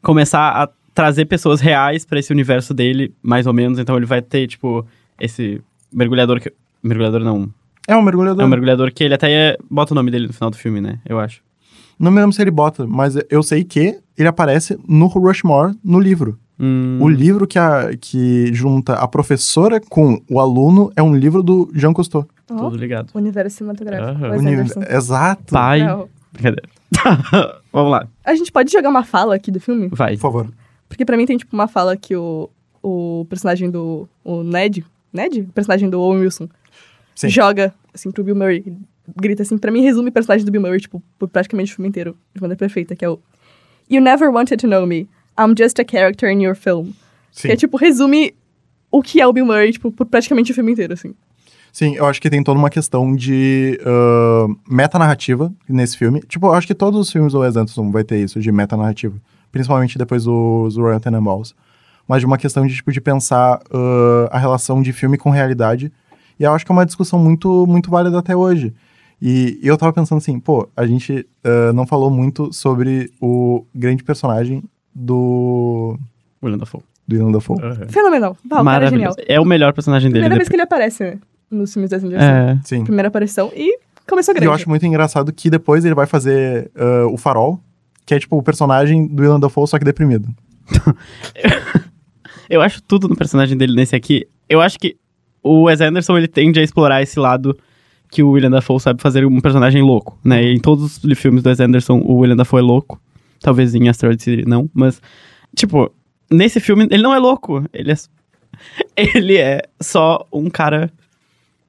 começar a trazer pessoas reais pra esse universo dele, mais ou menos. Então ele vai ter, tipo, esse mergulhador que. Mergulhador não. É um mergulhador. É um mergulhador que ele até é- bota o nome dele no final do filme, né? Eu acho. Não me lembro se ele bota, mas eu sei que ele aparece no Rushmore, no livro. Hum, O livro que, a, que junta a professora com o aluno é um livro do Jean Cousteau. Ó, Tudo ligado. universo cinematográfico. Aham. Wes Uni- Anderson. Exato. Pai. Brincadeira. Vamos lá, A gente pode jogar uma fala aqui do filme? vai. Por favor. Porque pra mim tem, tipo, uma fala que o, o personagem do... O Ned? Ned? O personagem do Owen Wilson. Sim. Joga, assim, pro Bill Murray. Grita assim, pra mim resume o personagem do Bill Murray, tipo, por praticamente o filme inteiro, de maneira perfeita, que é o... You never wanted to know me. I'm just a character in your film. Sim. Que é, tipo, resume o que é o Bill Murray, tipo, por praticamente o filme inteiro, assim. Sim, eu acho que tem toda uma questão de ah, metanarrativa nesse filme. Tipo, eu acho que todos os filmes do Wes Anderson vai ter isso, de metanarrativa. Principalmente depois dos Royal Tenenbaums. Mas de uma questão de, tipo, de pensar ah, a relação de filme com realidade. E eu acho que é uma discussão muito, muito válida até hoje. E eu tava pensando assim, pô, a gente ah, não falou muito sobre o grande personagem do... William Dafoe. Do Willem Dafoe. Fenomenal. Bah, o cara é genial. Maravilhoso. É o melhor personagem dele. Primeira vez depois- que ele aparece, né? Nos filmes da Anderson. É. Sim. Primeira aparição. E começou E grande. eu acho muito engraçado que depois ele vai fazer ah, o Farol, que é tipo o personagem do Willem Dafoe, só que deprimido. Eu acho tudo no personagem dele nesse aqui. Eu acho que o Wes Anderson ele tende a explorar esse lado que o William Dafoe sabe fazer um personagem louco, né? E em todos os filmes do Wes Anderson, o William Dafoe é louco. Talvez em Asteroid City não, mas tipo, nesse filme ele não é louco, ele é ele é só um cara,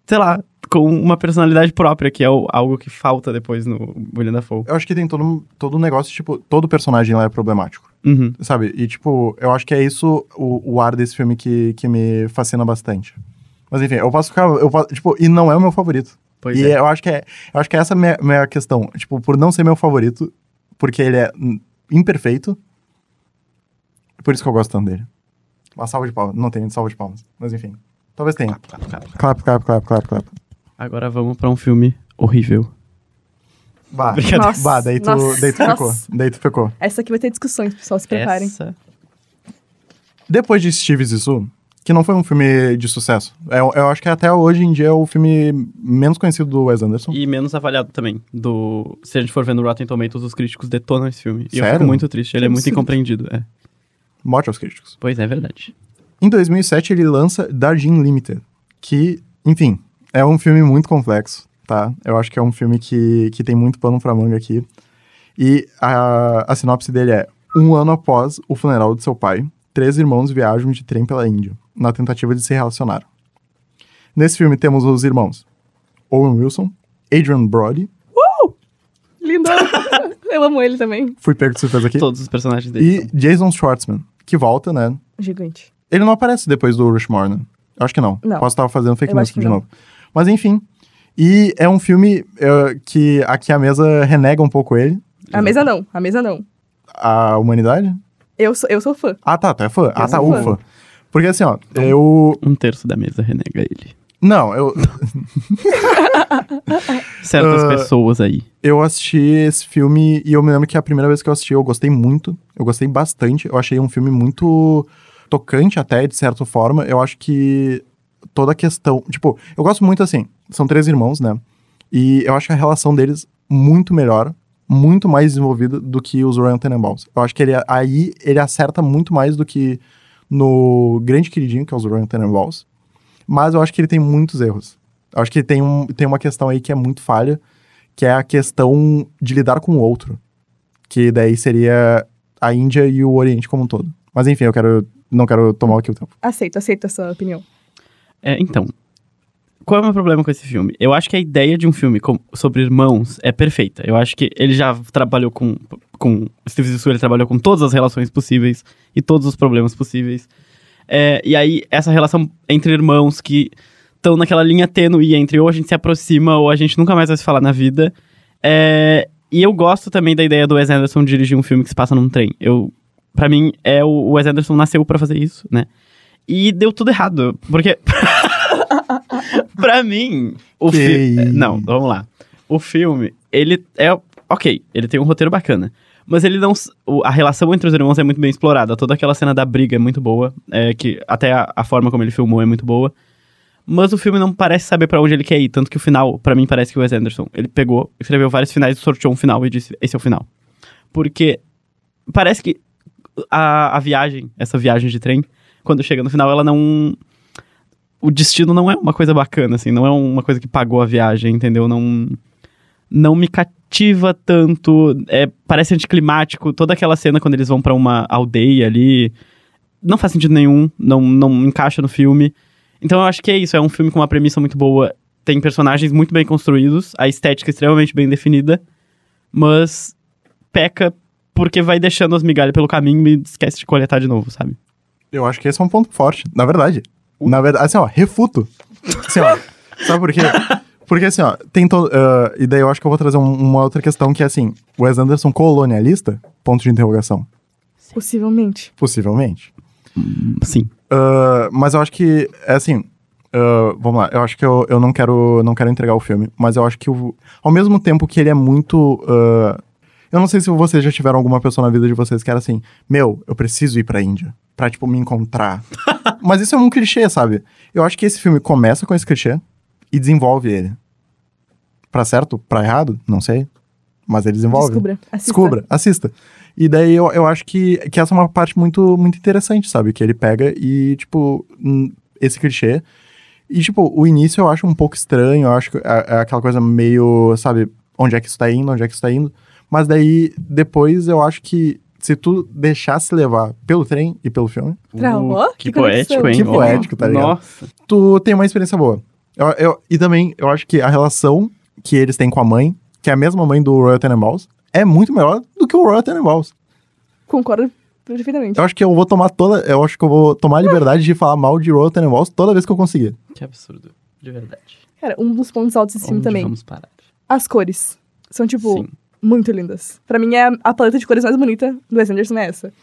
sei lá, com uma personalidade própria, que é o- algo que falta depois no William Dafoe. Eu acho que tem todo, todo um negócio, tipo, todo personagem lá é problemático, Uhum. sabe? E, tipo, eu acho que é isso o, o ar desse filme que, que me fascina bastante. Mas, enfim, eu posso ficar, eu posso- tipo, e não é o meu favorito. Pois e é. eu acho que é, eu acho que essa é a minha, minha questão. Tipo, por não ser meu favorito, porque ele é imperfeito, por isso que eu gosto tanto dele. Uma salva de palmas. Não tem salva de palmas, mas enfim. Talvez tenha. Clap, clap, clap. Clap, clap, clap, clap, clap. Agora vamos pra um filme horrível. Bah. Nossa, bah daí tu, nossa, daí tu ficou. Daí tu ficou. Essa aqui vai ter discussões, pessoal. Se preparem. Essa Depois de Steve Zissou, que não foi um filme de sucesso, eu, eu acho que até hoje em dia é o filme menos conhecido do Wes Anderson. E menos avaliado também. Do... Se a gente for ver no Rotten Tomatoes, os críticos detonam esse filme. E eu Sério? fico muito triste. Ele é muito incompreendido. É. Morte aos críticos. Pois é, verdade. Em 2007, ele lança Darjeeling Limited, que, enfim, é um filme muito complexo, tá? Eu acho que é um filme que, que tem muito pano pra manga aqui. E a, a sinopse dele é: um ano após o funeral de seu pai, três irmãos viajam de trem pela Índia, na tentativa de se relacionar. Nesse filme temos os irmãos Owen Wilson, Adrian Brody, Lindo. Eu amo ele também. fui pego de surpresa aqui, Todos os personagens dele. e Jason Schwartzman, que volta, né? Gigante. Ele não aparece depois do Rushmore, né? Eu acho que não. Não. Posso estar fazendo fake news de não. novo. Mas enfim. E é um filme eh, que aqui a mesa renega um pouco ele, A mesa não, a mesa não. a humanidade. Eu sou, eu sou fã. Ah, tá, tu é fã. Ah, tá, fã. ufa. Porque assim, ó, eu. Um terço da mesa renega ele. Não, eu, Certas Ah, pessoas aí. eu assisti esse filme e eu me lembro que a primeira vez que eu assisti eu gostei muito. Eu gostei bastante. Eu achei um filme muito tocante até, de certa forma. Eu acho que toda a questão. Tipo, eu gosto muito assim. São três irmãos, né? E eu acho a relação deles muito melhor, muito mais desenvolvida do que os Royal Tenenbaums. Eu acho que ele aí ele acerta muito mais do que no Grande Queridinho, que é os Royal Tenenbaums. Mas eu acho que ele tem muitos erros. Eu acho que tem, um, tem uma questão aí que é muito falha, que é a questão de lidar com o outro. Que daí seria a Índia e o Oriente como um todo. Mas enfim, eu quero. Não quero tomar aqui o tempo. Aceito, aceito essa opinião. É, então, qual é o meu problema com esse filme? Eu acho que a ideia de um filme com- sobre irmãos é perfeita. Eu acho que ele já trabalhou com. com Steve Zissou, ele trabalhou com todas as relações possíveis e todos os problemas possíveis. É, e aí, essa relação entre irmãos que estão naquela linha tênue entre ou a gente se aproxima ou a gente nunca mais vai se falar na vida. É, e eu gosto também da ideia do Wes Anderson dirigir um filme que se passa num trem. Eu, para mim, é o o Wes Anderson nasceu pra fazer isso, né? E deu tudo errado, porque pra mim, o Que filme. isso. Não, vamos lá. O filme, ele é. Ok, ele tem um roteiro bacana. Mas ele não. A relação entre os irmãos é muito bem explorada. Toda aquela cena da briga é muito boa. É, que até a, a forma como ele filmou é muito boa. Mas o filme não parece saber pra onde ele quer ir. Tanto que o final, pra mim, parece que o Wes Anderson. Ele pegou, escreveu vários finais sorteou um final e disse: esse é o final. Porque parece que a, a viagem, essa viagem de trem, quando chega no final, ela não. O destino não é uma coisa bacana, assim, não é uma coisa que pagou a viagem, entendeu? Não. Não me cativa tanto. É, parece anticlimático. Toda aquela cena quando eles vão pra uma aldeia ali. Não faz sentido nenhum. Não, não encaixa no filme. Então eu acho que é isso. É um filme com uma premissa muito boa. Tem personagens muito bem construídos. A estética extremamente bem definida. Mas peca porque vai deixando as migalhas pelo caminho e esquece de coletar de novo, sabe? Eu acho que esse é um ponto forte, na verdade. Na verdade, assim, ó, refuto. Assim, ó, sabe por quê? Porque assim, ó, tem todo. ah, e daí eu acho que eu vou trazer um- uma outra questão que é assim: Wes Anderson colonialista? Ponto de interrogação. Possivelmente. Possivelmente. Sim. Ah, mas eu acho que, é assim. ah, vamos lá, eu acho que eu, eu não, quero, não quero entregar o filme, mas eu acho que o- ao mesmo tempo que ele é muito. Eu não sei se vocês já tiveram alguma pessoa na vida de vocês que era assim: Meu, eu preciso ir pra Índia pra, tipo, me encontrar. mas isso é um clichê, sabe? Eu acho que esse filme começa com esse clichê e desenvolve ele. Pra certo? Pra errado? Não sei. Mas ele desenvolve. Descubra. Assista. Descubra, assista. E daí eu, eu acho que, que essa é uma parte muito, muito interessante, sabe? Que ele pega e, tipo, esse clichê. E, tipo, o início eu acho um pouco estranho, eu acho que é, é aquela coisa meio, sabe, onde é que isso tá indo, onde é que isso tá indo. Mas daí, depois, eu acho que se tu deixasse levar pelo trem e pelo filme, Pra- Uh, ó, que, que poético, hein? Que poético, tá ligado? Nossa. tu tem uma experiência boa. Eu, eu- e também, eu acho que a relação que eles têm com a mãe, que é a mesma mãe do Royal Tenenbaums, é muito melhor do que o Royal Tenenbaums. Concordo perfeitamente. Eu acho que eu vou tomar toda. Eu acho que eu vou tomar a liberdade de falar mal de Royal Tenenbaums toda vez que eu conseguir. Que absurdo. De verdade. Cara, um dos pontos altos desse filme Onde também. vamos parar? As cores. São, tipo, Sim. Muito lindas. Pra mim, é a paleta de cores mais bonita do Wes Anderson é essa.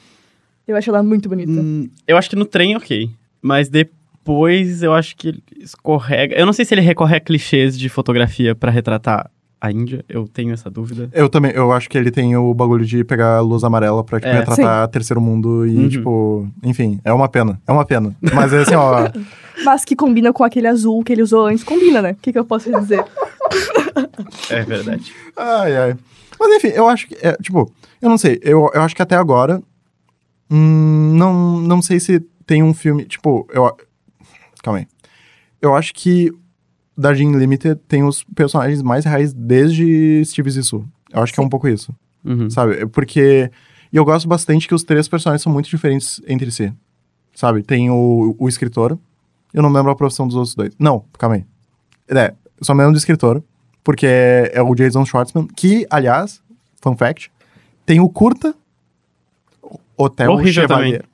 Eu acho ela muito bonita. Hum, eu acho que no trem, ok. Mas depois eu acho que ele escorrega. Eu não sei se ele recorre a clichês de fotografia pra retratar a Índia. Eu tenho essa dúvida. Eu também, eu acho que ele tem o bagulho de pegar a luz amarela pra, tipo, É. retratar terceiro mundo e, Uhum. tipo, enfim, é uma pena. É uma pena. Mas assim, ó. Mas que combina com aquele azul que ele usou antes. Combina, né? O que, que eu posso dizer? É verdade. Ai, ai. Mas enfim, eu acho que. É, tipo, eu não sei. Eu, eu acho que até agora. hum, não, não sei se tem um filme. Tipo, eu. Calma aí. Eu acho que Darjeeling Limited tem os personagens mais reais desde Steve Zissou. Eu acho que é um pouco isso. Uhum. Sabe? Porque. E eu gosto bastante que os três personagens são muito diferentes entre si. Sabe? Tem o, o escritor. Eu não lembro a profissão dos outros dois. Não, calma aí. É, só me lembro do escritor. Porque é, é o Jason Schwartzman. Que, aliás, fun fact, tem o curta Hotel Horrível Chevalier.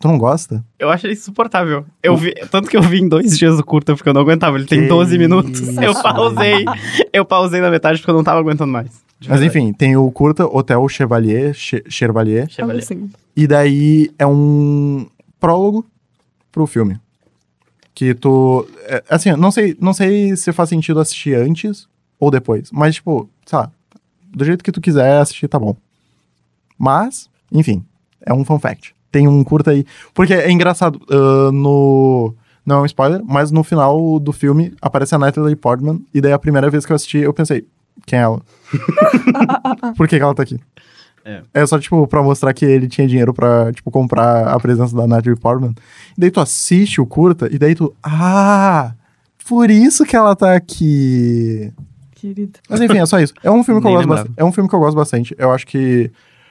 Tu não gosta? Eu acho ele insuportável. Eu vi, tanto que eu vi em dois dias o curta porque eu não aguentava. Ele tem Que 12 minutos. isso. Eu pausei. Eu pausei na metade porque eu não tava aguentando mais. Mas enfim, tem o curta Hotel Chevalier, Che- Chevalier, Chevalier. assim. e daí é um prólogo pro filme. Que tu. é, assim, não sei, não sei se faz sentido assistir antes ou depois. Mas, tipo, sei lá, do jeito que tu quiser assistir, tá bom. Mas, enfim, é um fun fact. Tem um curta aí. Porque é engraçado, ah, no. Não é um spoiler, mas no final do filme aparece a Natalie Portman. E daí a primeira vez que eu assisti, eu pensei, quem é ela? Por que, que ela tá aqui? É. É só, tipo, pra mostrar que ele tinha dinheiro pra, tipo, comprar a presença da Natalie Portman. E daí tu assiste o curta, e daí tu... Ah! Por isso que ela tá aqui. Querido. Mas enfim, é só isso. É um filme que eu gosto bastante. É um filme que eu gosto bastante. Eu acho que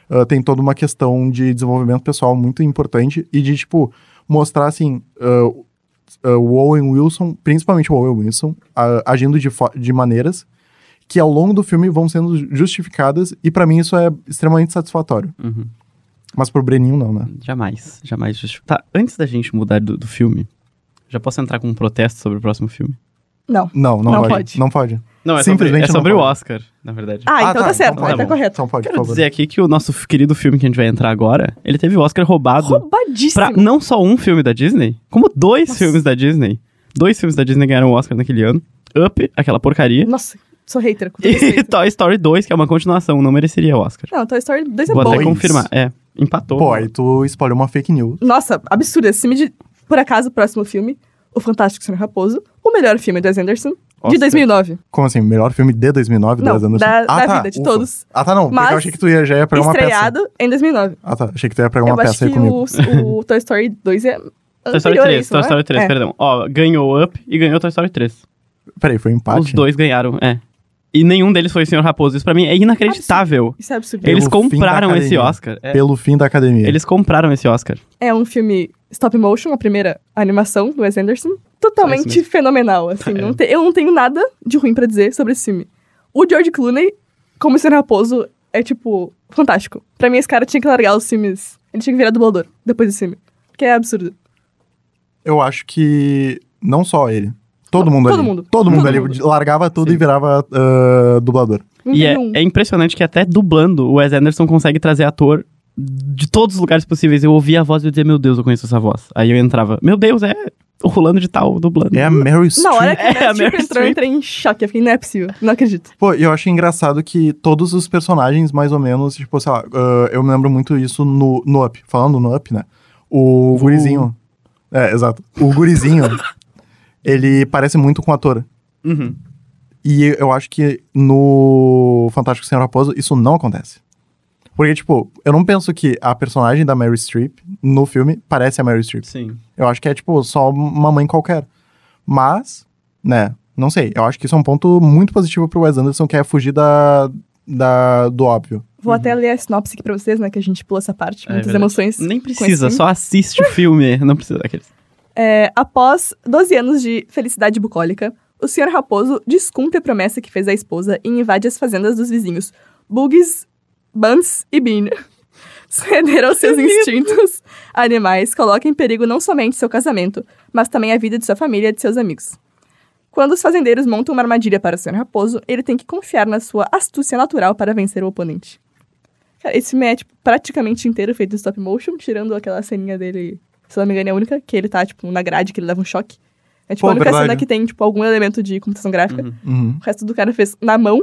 ah, tem toda uma questão de desenvolvimento pessoal muito importante e de, tipo, mostrar, assim, ah, ah, o Owen Wilson, principalmente o Owen Wilson, agindo de, de maneiras que ao longo do filme vão sendo justificadas e pra mim isso é extremamente satisfatório. Uhum. Mas pro Breninho não, né? Jamais, jamais. Tá, antes da gente mudar do, do filme, já posso entrar com um protesto sobre o próximo filme? Não. Não, não, Não pode. pode. Não pode. Não, é Simplesmente sobre, é sobre o. Oscar, na verdade. Ah, então tá, certo. então tá tá bom. correto. Então pode, por Quero favor. dizer aqui que o nosso querido filme que a gente vai entrar agora, ele teve o Oscar roubado Roubadíssimo. pra não só um filme da Disney, como dois Nossa. filmes da Disney. Dois filmes da Disney ganharam o Oscar naquele ano. Up, aquela porcaria. Nossa, sou hater. Com E. Toy Story 2, que é uma continuação, não mereceria o Oscar. Não, Toy Story 2 é Vou bom. até Dois? confirmar. É, empatou. Pô, aí tu espalhou uma fake news. Nossa, absurdo. Esse filme de... Por acaso, o próximo filme, O Fantástico Senhor Raposo, o melhor filme do Wes Anderson, de Oscar. 2009. Como assim? Melhor filme de 2009 Não, do Wes Anderson? da- ah, da tá, vida, de ufa. todos. Ah, tá, não. Porque Mas eu achei que tu ia, já ia pegar uma peça. Estreado em 2009. Ah, tá. Achei que tu ia pegar Eu uma acho peça aí que comigo. o, o Toy Story 2 é Toy Story anterior a 3, isso, Toy é? Story 3, É. perdão. Ó, ganhou Up e ganhou Toy Story 3. Peraí, foi um empate? Os dois ganharam, é. E nenhum deles foi o Senhor Raposo. Isso pra mim é inacreditável. Isso é absurdo. Pelo Eles da compraram esse. Oscar. É. Pelo fim da academia. Eles compraram esse Oscar. É um filme stop motion, a primeira animação do Wes Anderson. Totalmente fenomenal, assim. É. não te- eu não tenho nada de ruim pra dizer sobre esse filme. O George Clooney, como Senhor Raposo, é, tipo, fantástico. Pra mim, esse cara tinha que largar os filmes. Ele tinha que virar dublador depois desse filme. Que é absurdo. Eu acho que não só ele. Todo mundo todo ali. mundo. Todo mundo Todo ali. mundo. Largava tudo Sim. e virava ah, dublador. E é, é impressionante que até dublando, o Wes Anderson consegue trazer ator de todos os lugares possíveis. Eu ouvia a voz e eu dizia, meu Deus, eu conheço essa voz. Aí eu entrava, meu Deus, é o Rolando de tal dublando. É a Meryl Streep. Na hora que É, a Meryl Meryl Streep entrou, eu entrei em choque. Eu fiquei, não é possível. Não acredito. Pô, e eu achei engraçado que todos os personagens, mais ou menos, tipo, sei lá, ah, eu me lembro muito isso no, no Up. Falando no Up, né? O gurizinho. É, exato. O gurizinho, ele parece muito com o ator. Uhum. E eu acho que no Fantástico Senhor Raposo isso não acontece. Porque, tipo, eu não penso que a personagem da Mary Streep no filme parece a Mary Streep. Sim. Eu acho que é, tipo, só uma mãe qualquer. Mas, né, não sei. Eu acho que isso é um ponto muito positivo pro Wes Anderson, que é fugir da, da, do óbvio. Vou até ler a sinopse aqui pra vocês, né? Que a gente pula essa parte. É muitas verdade. emoções. Nem precisa, só assiste o filme. Não precisa daqueles. É, após 12 anos de felicidade bucólica, o Sr. Raposo descumpre a promessa que fez à esposa e invade as fazendas dos vizinhos Bugs, Buns e Bean. Ceder aos seus instintos animais coloca em perigo não somente seu casamento, mas também a vida de sua família e de seus amigos. Quando os fazendeiros montam uma armadilha para o Sr. Raposo, ele tem que confiar na sua astúcia natural para vencer o oponente. Cara, esse filme é, tipo, praticamente inteiro feito em stop motion, tirando aquela ceninha dele, se não me engano, é a única, que ele tá, tipo, na grade, que ele leva um choque. É, tipo, Pô, a única verdade. cena que tem, tipo, algum elemento de computação gráfica. Uhum. Uhum. O resto do cara fez na mão.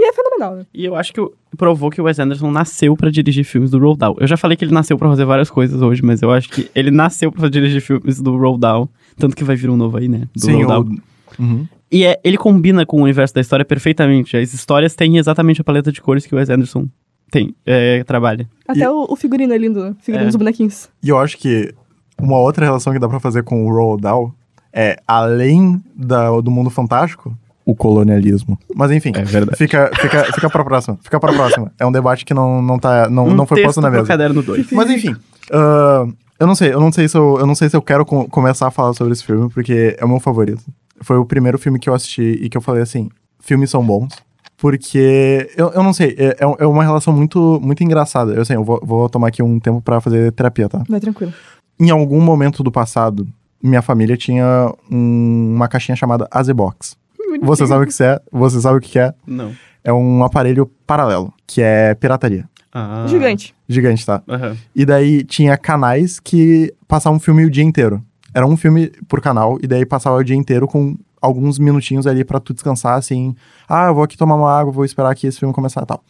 E é fenomenal, né? E eu acho que provou que o Wes Anderson nasceu pra dirigir filmes do Roald Dahl. Eu já falei que ele nasceu pra fazer várias coisas hoje, mas eu acho que ele nasceu pra dirigir filmes do Roald Dahl. Tanto que vai vir um novo aí, né? Do Sim, Roald Dahl. o... Uhum. E é, ele combina com o universo da história perfeitamente. As histórias têm exatamente a paleta de cores que o Wes Anderson tem, é, trabalha. Até E- o, figurino é lindo, né? Figurino É. dos bonequinhos. E eu acho que uma outra relação que dá pra fazer com o Roald Dahl é, além da, do mundo fantástico, o colonialismo. Mas enfim, É verdade. fica, fica, fica pra próxima. Fica pra próxima. É um debate que não, não, tá, não, um não foi posto na mesa. caderno 2. Mas enfim, ah, eu não sei, eu não sei se eu, eu não sei se eu quero co- começar a falar sobre esse filme, porque é o meu favorito. Foi o primeiro filme que eu assisti e que eu falei assim, filmes são bons. Porque, eu, eu não sei, é, é é uma relação muito, muito engraçada. Eu sei, eu vou, vou tomar aqui um tempo pra fazer terapia, tá? Vai tranquilo. Em algum momento do passado, minha família tinha um- uma caixinha chamada Azebox. Você sabe o que isso é? Você sabe o que é? Não. É um aparelho paralelo, que é pirataria. Ah. Gigante. Gigante, tá? Aham. E daí tinha canais que passavam um filme o dia inteiro. Era um filme por canal, e daí passava o dia inteiro com alguns minutinhos ali pra tu descansar, assim. Ah, eu vou aqui tomar uma água, vou esperar aqui esse filme começar e tal.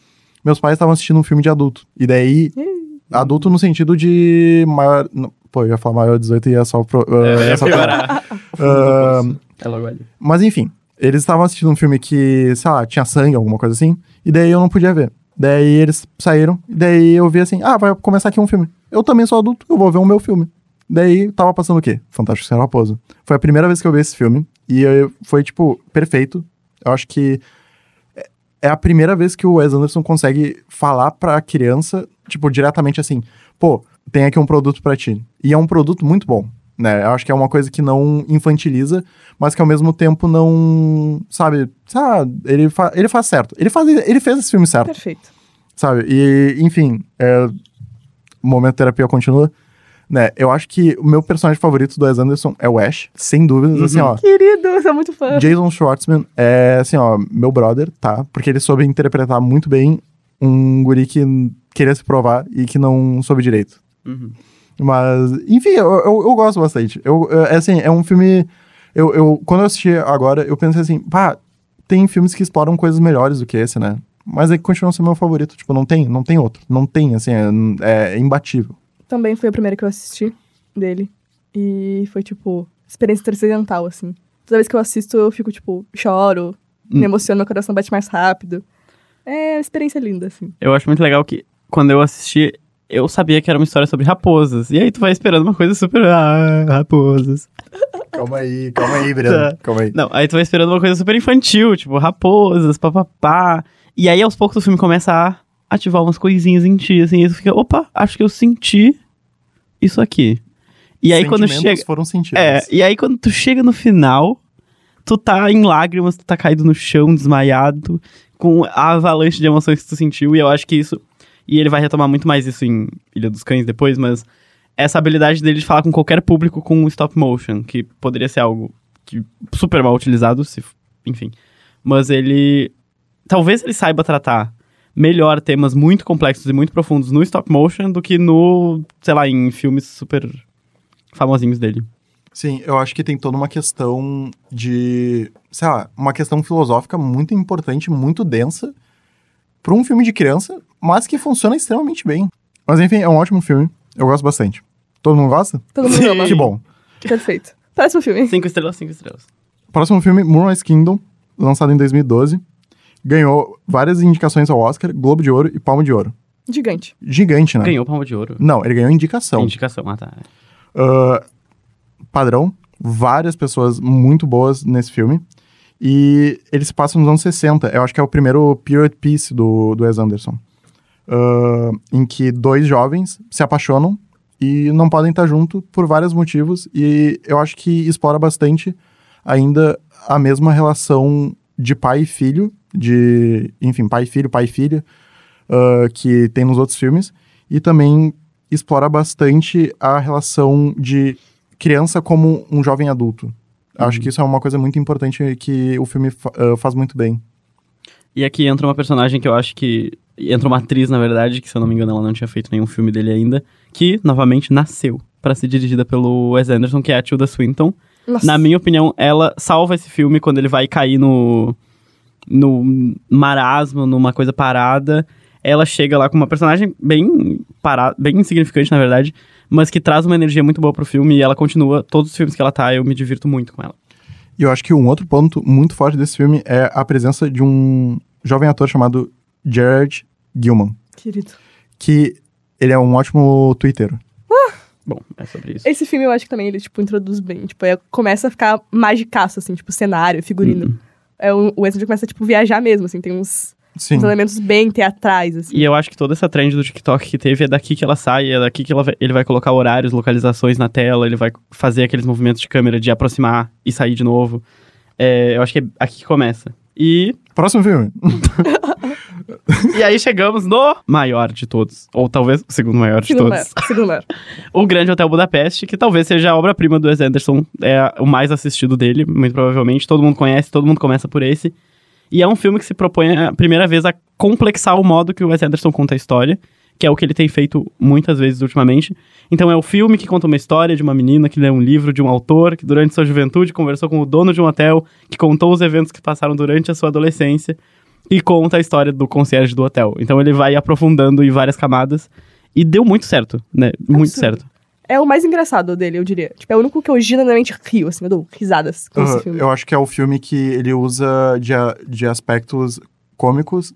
Meus pais estavam assistindo um filme de adulto. E daí, adulto no sentido de maior. Pô, eu ia falar maior de 18 e ia só. Pro, uh, É, ia é só piorar. Ah, É logo ali. mas enfim, eles estavam assistindo um filme que, sei lá, tinha sangue, alguma coisa assim, e daí eu não podia ver. Daí eles saíram, e daí eu vi assim, ah, vai começar aqui um filme. Eu também sou adulto, eu vou ver o meu filme. Daí tava passando o quê? Fantástico Senhor Raposo. Foi a primeira vez que eu vi esse filme, e eu- foi, tipo, perfeito. Eu acho que é- é a primeira vez que o Wes Anderson consegue falar pra criança, tipo, diretamente assim, pô, tem aqui um produto pra ti. E é um produto muito bom, né? Eu acho que é uma coisa que não infantiliza, mas que ao mesmo tempo não, sabe, sabe, ele, fa ele faz certo. Ele, faz, ele fez esse filme certo, Perfeito. sabe? E, enfim, é, o momento terapia continua. Né, eu acho que o meu personagem favorito do Wes Anderson é o Ash, sem dúvidas, assim, ó. Querido, eu sou muito fã. Jason Schwartzman é, assim, ó, meu brother, tá? Porque ele soube interpretar muito bem um guri que queria se provar e que não soube direito. Uhum. Mas, enfim, eu, eu, eu gosto bastante. Eu, é assim, é um filme. Eu, eu, quando eu assisti agora, eu pensei assim, pá, tem filmes que exploram coisas melhores do que esse, né? Mas é que continua sendo meu favorito. Tipo, não tem, não tem outro. Não tem, assim, é, é imbatível. Também foi a primeira que eu assisti dele. E foi, tipo, experiência transcendental, assim. Toda vez que eu assisto, eu fico, tipo, choro, me emociono, meu coração bate mais rápido. É uma experiência linda, assim. Eu acho muito legal que quando eu assisti, eu sabia que era uma história sobre raposas. E aí tu vai esperando uma coisa super. Ah, raposas. Calma aí, calma aí, Breno. Calma aí. Não, aí tu vai esperando uma coisa super infantil, tipo, raposas, papapá. E aí aos poucos o filme começa a ativar umas coisinhas em ti, assim, e tu fica, opa, acho que eu senti isso aqui. E aí quando chega. foram sentidos. É, e aí quando tu chega no final, tu tá em lágrimas, tu tá caído no chão, desmaiado, com a avalanche de emoções que tu sentiu, e eu acho que isso. E ele vai retomar muito mais isso em Ilha dos Cães depois, mas essa habilidade dele de falar com qualquer público com stop motion, que poderia ser algo que, super mal utilizado, se, enfim. Mas ele. Talvez ele saiba tratar melhor temas muito complexos e muito profundos no stop motion do que no, sei lá, em filmes super famosinhos dele. Sim, eu acho que tem toda uma questão de, sei lá, uma questão filosófica muito importante, muito densa, para um filme de criança, mas que funciona extremamente bem. Mas enfim, é um ótimo filme. Eu gosto bastante. Todo mundo gosta? Todo mundo ama. Que bom. Perfeito. Próximo filme. Cinco estrelas, cinco estrelas. Próximo filme, Moonrise Kingdom, lançado em 2012. Ganhou várias indicações ao Oscar, Globo de Ouro e Palma de Ouro. Gigante. Gigante, né? Ganhou palma de ouro. Não, ele ganhou indicação. Indicação, ah tá. Ah, padrão, várias pessoas muito boas nesse filme. E ele se passa nos anos 60. Eu acho que é o primeiro period piece do, do Wes Anderson. Ah, em que dois jovens se apaixonam e não podem estar junto por vários motivos. E eu acho que explora bastante ainda a mesma relação de pai e filho, de, enfim, pai e filho, pai e filha, ah, que tem nos outros filmes. E também explora bastante a relação de criança como um jovem adulto. Acho que isso é uma coisa muito importante que o filme fa- ah, faz muito bem. E aqui entra uma personagem que eu acho que. Entra uma atriz, na verdade, que se eu não me engano ela não tinha feito nenhum filme dele ainda, que novamente nasceu para ser dirigida pelo Wes Anderson, que é a Tilda Swinton. Nossa. Na minha opinião, ela salva esse filme quando ele vai cair no. no marasmo, numa coisa parada. Ela chega lá com uma personagem bem parada, bem insignificante, na verdade, mas que traz uma energia muito boa pro filme e ela continua. Todos os filmes que ela tá, eu me divirto muito com ela. E eu acho que um outro ponto muito forte desse filme é a presença de um jovem ator chamado Jared Gilman, Querido. que ele é um ótimo twitteiro. Bom, é sobre isso. Esse filme eu acho que também ele, tipo, introduz bem. Tipo, é- começa a ficar magicaço, assim, tipo, cenário, figurino. Uhum. É, o, o Wesley começa, tipo, viajar mesmo, assim, tem uns, Sim. uns elementos bem teatrais, assim. E eu acho que toda essa trend do TikTok que teve é daqui que ela sai, é daqui que ela vai- ele vai colocar horários, localizações na tela, ele vai fazer aqueles movimentos de câmera de aproximar e sair de novo. É, eu acho que é aqui que começa. E, Próximo filme. e aí chegamos no maior de todos. Ou talvez o segundo maior de Segundo todos. maior. Segundo maior. O Grande Hotel Budapeste, que talvez seja a obra-prima do Wes Anderson, é o mais assistido dele, muito provavelmente. Todo mundo conhece, todo mundo começa por esse. E é um filme que se propõe a primeira vez a complexar o modo que o Wes Anderson conta a história, que é o que ele tem feito muitas vezes ultimamente. Então é o filme que conta uma história de uma menina que lê um livro de um autor que durante sua juventude conversou com o dono de um hotel, que contou os eventos que passaram durante a sua adolescência e conta a história do concierge do hotel. Então ele vai aprofundando em várias camadas e deu muito certo, né? Muito Absurdo. certo. É o mais engraçado dele, eu diria. Tipo, é o único que eu genuinamente rio, assim, eu dou risadas com esse filme. eu acho que é o filme que ele usa de, de aspectos cômicos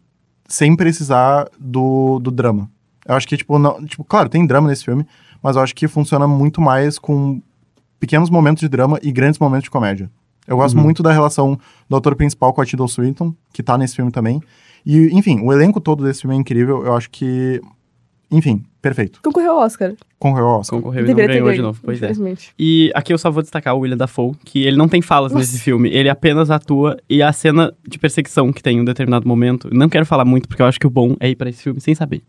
sem precisar do, do drama. Eu acho que, tipo, não, tipo, claro, tem drama nesse filme, mas eu acho que funciona muito mais com pequenos momentos de drama e grandes momentos de comédia. Eu gosto Uhum. muito da relação do ator principal com a Tilda Swinton, que tá nesse filme também. E, enfim, o elenco todo desse filme é incrível. Eu acho que, enfim, perfeito. Concorreu ao Oscar. Concorreu ao Oscar. Concorreu e não ganhou de ganho, novo. Pois é. E aqui eu só vou destacar o William Dafoe, que ele não tem falas Nossa. nesse filme, ele apenas atua e a cena de perseguição que tem em um determinado momento, não quero falar muito porque eu acho que o bom é ir pra esse filme sem saber.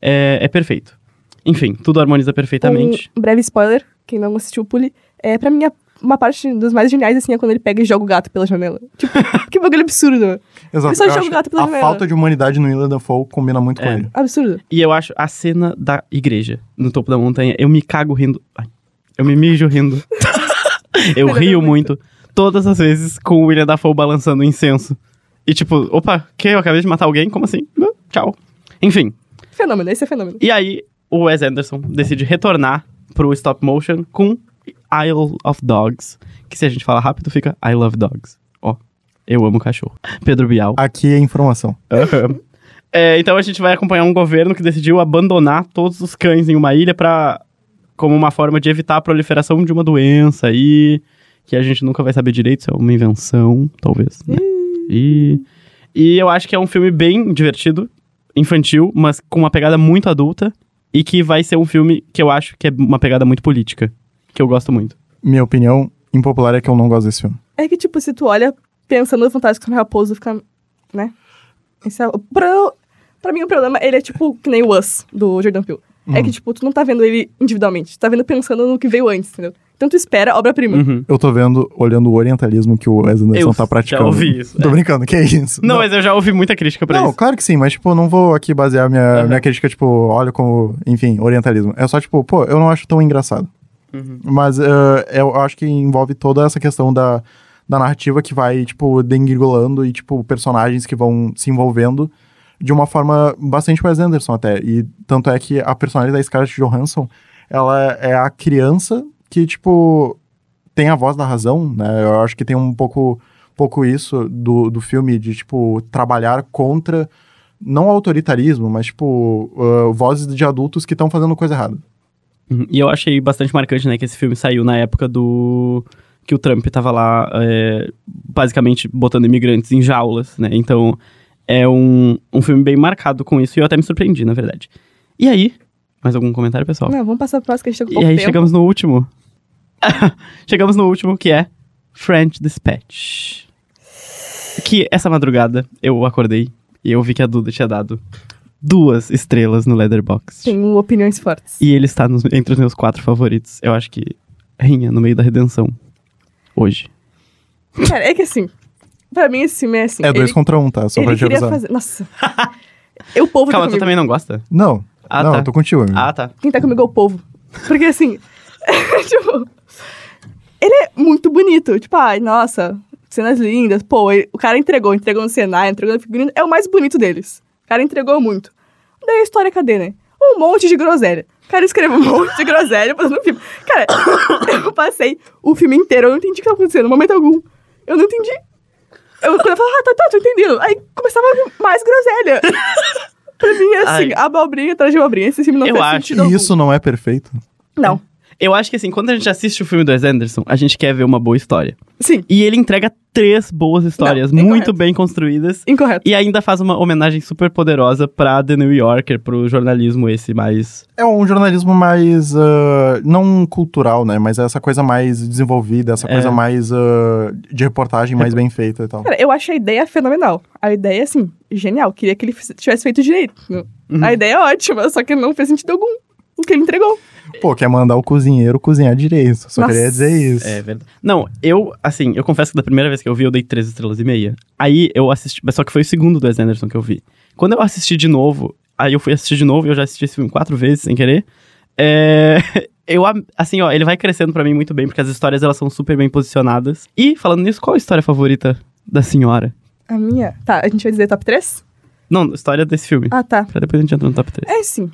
É, é perfeito. Enfim, tudo harmoniza perfeitamente. Um breve spoiler, quem não assistiu, pule. É, pra mim, a- uma parte dos mais geniais, assim, é quando ele pega e joga o gato pela janela. Tipo, que bagulho absurdo. Exato. Ele só joga o gato pela a janela. falta de humanidade no William Dafoe combina muito com É. ele. Absurdo. E eu acho a cena da igreja no topo da montanha, eu me cago rindo. Ai, eu me mijo rindo. eu Melhorou rio muito. muito. Todas as vezes com o William Dafoe balançando o incenso. E tipo, opa, que? Eu acabei de matar alguém? Como assim? Tchau. Enfim, Fenômeno, esse é fenômeno. E aí, o Wes Anderson decide retornar pro stop motion com Isle of Dogs. Que se a gente fala rápido, fica I Love Dogs. Ó, eu amo cachorro. Pedro Bial. Aqui é informação. Aham. É, então a gente vai acompanhar um governo que decidiu abandonar todos os cães em uma ilha para como uma forma de evitar a proliferação de uma doença aí, que a gente nunca vai saber direito se é uma invenção, talvez, né? E, e eu acho que é um filme bem divertido, infantil, mas com uma pegada muito adulta e que vai ser um filme que eu acho que é uma pegada muito política, que eu gosto muito. Minha opinião impopular é que eu não gosto desse filme. É que, tipo, se tu olha pensando no Fantástico no Raposo, fica. né? Esse é o. Pra, pra mim, o problema, ele é tipo que nem o Us, do Jordan Peele. É Hum. que, tipo, tu não tá vendo ele individualmente, tu tá vendo pensando no que veio antes, entendeu? Então tu espera obra-prima. Uhum. Eu tô vendo, olhando o orientalismo que o Wes Anderson Eu tá praticando. já ouvi isso, Tô é. brincando, que é isso? Não, mas eu já ouvi muita crítica pra Não, isso. claro que sim, mas, tipo, não vou aqui basear minha, Aham. minha crítica, tipo, olha como, enfim, orientalismo. É só, tipo, pô, eu não acho tão engraçado. Uhum. Mas eh, eu acho que envolve toda essa questão da, da narrativa que vai, tipo, dengringolando e, tipo, personagens que vão se envolvendo de uma forma bastante Wes Anderson até. E tanto é que a personagem da Scarlett Johansson, ela é a criança que, tipo, tem a voz da razão, né? Eu acho que tem um pouco, pouco isso do, do filme, de, tipo, trabalhar contra, não autoritarismo, mas, tipo, ah, vozes de adultos que estão fazendo coisa errada. Uhum. E eu achei bastante marcante, né, que esse filme saiu na época do. que o Trump tava lá, é, basicamente botando imigrantes em jaulas, né? Então é um, um filme bem marcado com isso e eu até me surpreendi, na verdade. E aí, mais algum comentário, pessoal? Não, vamos passar pro próximo que a gente tá com E aí tempo. chegamos no último. chegamos no último, que é French Dispatch. Que essa madrugada eu acordei e eu vi que a Duda tinha dado duas estrelas no Leatherbox. Tenho opiniões fortes. E ele está nos- entre os meus quatro favoritos. Eu acho que rinha no meio da redenção. Hoje. Cara, é que assim, pra mim esse filme é assim. É dois ele, contra um, tá? Só pra ele te queria avisar. fazer. Nossa. Eu, o povo Calma, tá tu também não gosta? Não, Ah, não, tá. eu tô contigo, amigo. Ah, tá. Quem tá comigo é o povo. Porque assim, tipo, ele é muito bonito. Tipo, ai, nossa, cenas lindas. Pô, ele- o cara entregou, entregou no cenário, entregou no figurino. É o mais bonito deles. O cara entregou muito. Daí a história, cadê, né? Um monte de groselha. O cara escreveu um monte de groselha fazendo filme. Cara, eu passei o filme inteiro, eu não entendi o que tava acontecendo, no momento algum. Eu não entendi. Eu, quando eu falava, ah, tá, tá, tô entendendo. Aí começava mais groselha. pra mim, é assim, Ai. abobrinha atrás de abobrinha. Esse filme não Eu faz acho- sentido E algum. isso não é perfeito? Não. Eu acho que assim, quando a gente assiste o filme do Wes Anderson, a gente quer ver uma boa história. Sim, E ele entrega três boas histórias, Não, muito incorreto. bem construídas. incorreto. E ainda faz uma homenagem super poderosa pra The New Yorker, pro jornalismo esse mais. É um jornalismo mais. ah, não cultural, né? Mas essa coisa mais desenvolvida, essa É. coisa mais ah, de reportagem mais bem feita e tal. Cara, eu acho a ideia fenomenal. A ideia, assim, genial. Queria que ele tivesse feito direito. Uhum. A ideia é ótima, só que não fez sentido algum. O que ele entregou. Pô, quer mandar o cozinheiro cozinhar direito. Só Nossa. queria dizer isso. É verdade. Não, eu, assim, eu confesso que da primeira vez que eu vi, eu dei três estrelas e meia. Aí eu assisti, mas só que foi o segundo do Wes Anderson que eu vi. Quando eu assisti de novo, aí eu fui assistir de novo e eu já assisti esse filme quatro vezes, sem querer. É. Eu, assim, ó, ele vai crescendo pra mim muito bem, porque as histórias elas são super bem posicionadas. E, falando nisso, qual a história favorita da senhora? A minha. Tá, a gente vai dizer top 3? Não, história desse filme. Ah, tá. Pra depois a gente entrar no top 3. É sim.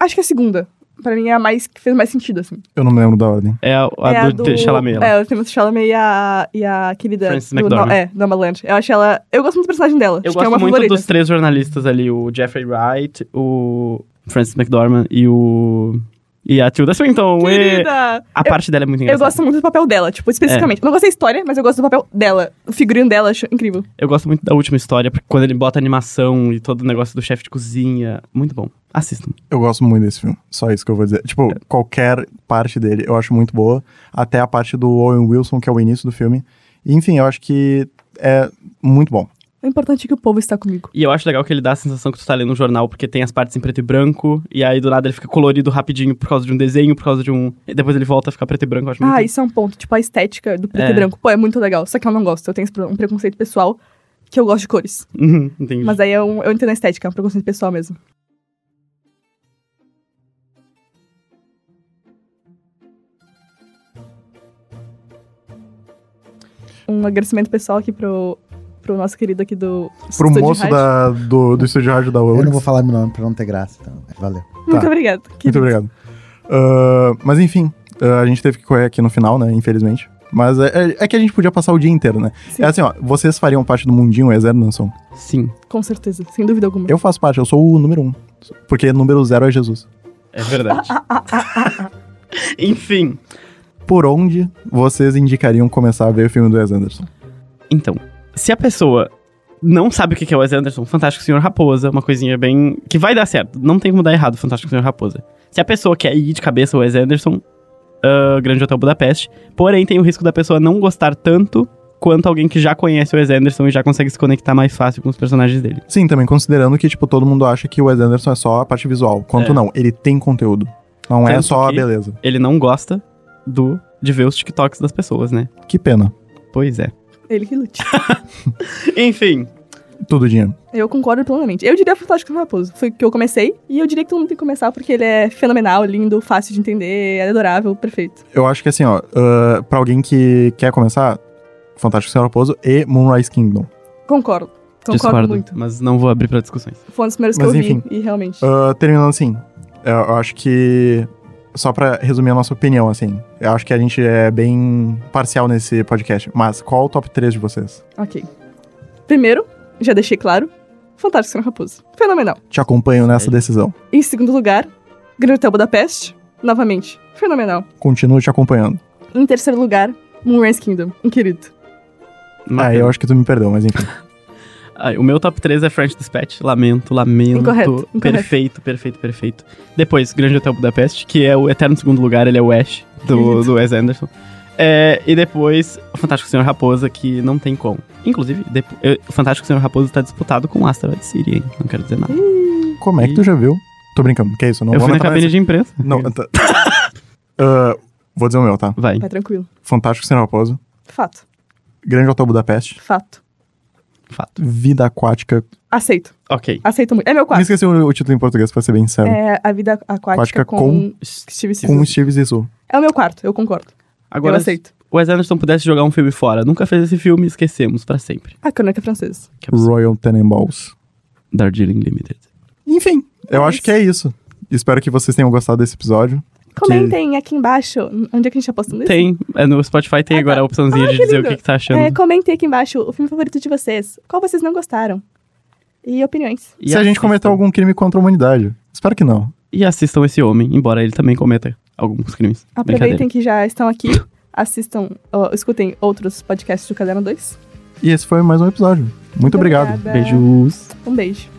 Acho que a segunda. Pra mim é a mais que fez mais sentido, assim. Eu não me lembro da ordem. É a, a é do, Chalamet. lá. É, o Timothée Chalamet e a, e a querida... Frances do, McDormand. no, é, Nomadland. Eu acho ela... Eu gosto muito do personagem dela. Eu acho que é gosto uma muito favorita. dos três jornalistas ali, o Jeffrey Wright, o Francis McDormand e o... E a Tilda Swinton. E Querida! a Eu- parte dela é muito Eu engraçada. gosto muito do papel dela, tipo, especificamente. É. Não gostei da história, mas eu gosto do papel dela. O figurino dela, acho incrível. Eu gosto muito da última história, porque quando ele bota animação e todo o negócio do chefe de cozinha. Muito bom. Assistam. Eu gosto muito desse filme. Só isso que eu vou dizer. Tipo, qualquer parte dele eu acho muito boa. Até a parte do Owen Wilson, que é o início do filme. E, enfim, eu acho que é muito bom. O importante é que o povo está comigo. E eu acho legal que ele dá a sensação que tu tá lendo um jornal, porque tem as partes em preto e branco, e aí do nada ele fica colorido rapidinho por causa de um desenho, por causa de um. E depois ele volta a ficar preto e branco. Eu acho muito Ah, isso é um ponto. Tipo, a estética do preto É. e branco. Pô, é muito legal. Só que eu não gosto. Eu tenho um preconceito pessoal que eu gosto de cores. Uhum, Entendi. Mas aí eu, eu entendo a estética, é um preconceito pessoal mesmo. Um agradecimento pessoal aqui pro, pro nosso querido aqui do Pro moço da, do, do estúdio rádio da Eu URGS. não vou falar meu nome pra não ter graça, então. Valeu. Muito Tá. obrigado. Muito obrigado. Ah, mas enfim, ah, a gente teve que correr aqui no final, né? Infelizmente. Mas é, é- é que a gente podia passar o dia inteiro, né? Sim. É assim, ó, vocês fariam parte do mundinho Wes Anderson? Sim, Com certeza, sem dúvida alguma. Eu faço parte, eu sou o número um. Porque número zero é Jesus. é verdade. Enfim. Por onde vocês indicariam começar a ver o filme do Wes Anderson? Então, se a pessoa não sabe o que é o Wes Anderson, Fantástico Senhor Raposa, uma coisinha bem. que vai dar certo. Não tem como dar errado, Fantástico Senhor Raposa. Se a pessoa quer ir de cabeça o Wes Anderson, ah, Grande Hotel Budapeste. Porém, tem o risco da pessoa não gostar tanto quanto alguém que já conhece o Wes Anderson e já consegue se conectar mais fácil com os personagens dele. Sim, também considerando que, tipo, todo mundo acha que o Wes Anderson é só a parte visual. Quanto É. não, ele tem conteúdo. Não é Tanto só a beleza. Ele não gosta do de ver os TikToks das pessoas, né? Que pena. Pois é. Ele que lute. Enfim, Tudo dinheiro. Eu concordo plenamente. Eu diria Fantástico Raposo. Foi que eu comecei. E eu diria que todo mundo tem que começar porque ele é fenomenal, lindo, fácil de entender, é adorável, perfeito. Eu acho que assim, ó, ah, pra alguém que quer começar, Fantástico Senhor Raposo e Moonrise Kingdom. Concordo. Concordo discordo, muito. mas não vou abrir pra discussões. Foi um dos primeiros Mas, que eu enfim. vi. E realmente. Ah, terminando assim, eu acho que. Só pra resumir a nossa opinião, assim, eu acho que a gente é bem parcial nesse podcast. Mas qual o top 3 de vocês? Ok. Primeiro, já deixei claro, Fantástico Senhor Raposo. Fenomenal. Te acompanho nessa decisão. Em segundo lugar, Grande Hotel Budapeste. Novamente, fenomenal. Continuo te acompanhando. Em terceiro lugar, Moonrise Kingdom. Um querido. Ah, eu acho que tu me perdeu, mas enfim. O meu top 3 é French Dispatch. Lamento, lamento. Incorreto, incorreto. Perfeito, perfeito, perfeito. Depois, Grande Hotel Budapeste, que é o eterno segundo lugar, ele é o Ash, do, do Wes Anderson. É, e depois, o Fantástico Senhor Raposa, que não tem como. Inclusive, depo- eu- o Fantástico Senhor Raposa tá disputado com o Asteroid City, hein? Não quero dizer nada. Como é que tu já viu? Tô brincando, que é isso? Não eu vou fui na cabine de imprensa. Não, tá. Ah, vou dizer o meu, tá? Vai. Vai tranquilo. Fantástico Senhor Raposo, Fato. Grande Hotel Budapeste, Fato. Fato. Vida Aquática. Aceito. Ok. Aceito muito. É meu Me quarto. esqueci o, o título em português, pra ser bem sincero. É a vida aquática Aquática com, com- Steve Sisu. Com Steve Zissou. É o meu quarto, eu concordo. Agora, eu aceito. o Wes Anderson pudesse jogar um filme fora, nunca fez esse filme, esquecemos pra sempre. A crônica francesa. Que absurdo. Royal Tenenbaums. Darjeeling Limited. Enfim, eu É acho isso. que é isso. Espero que vocês tenham gostado desse episódio. Comentem aqui embaixo. Onde é que a gente tá postando isso? Tem, é, no Spotify tem Ah, agora tá. a opçãozinha Ah, de que dizer o lindo. que, que tá achando. É, comentem aqui embaixo o filme favorito de vocês. Qual vocês não gostaram? E opiniões. E Se a gente assistam. cometeu algum crime contra a humanidade. Espero que não. E assistam esse homem, embora ele também cometa alguns crimes. Aproveitem que já estão aqui, assistam, ó, escutem outros podcasts do Caderno 2. E esse foi mais um episódio. Muito obrigado. Obrigada. Beijos. Um beijo.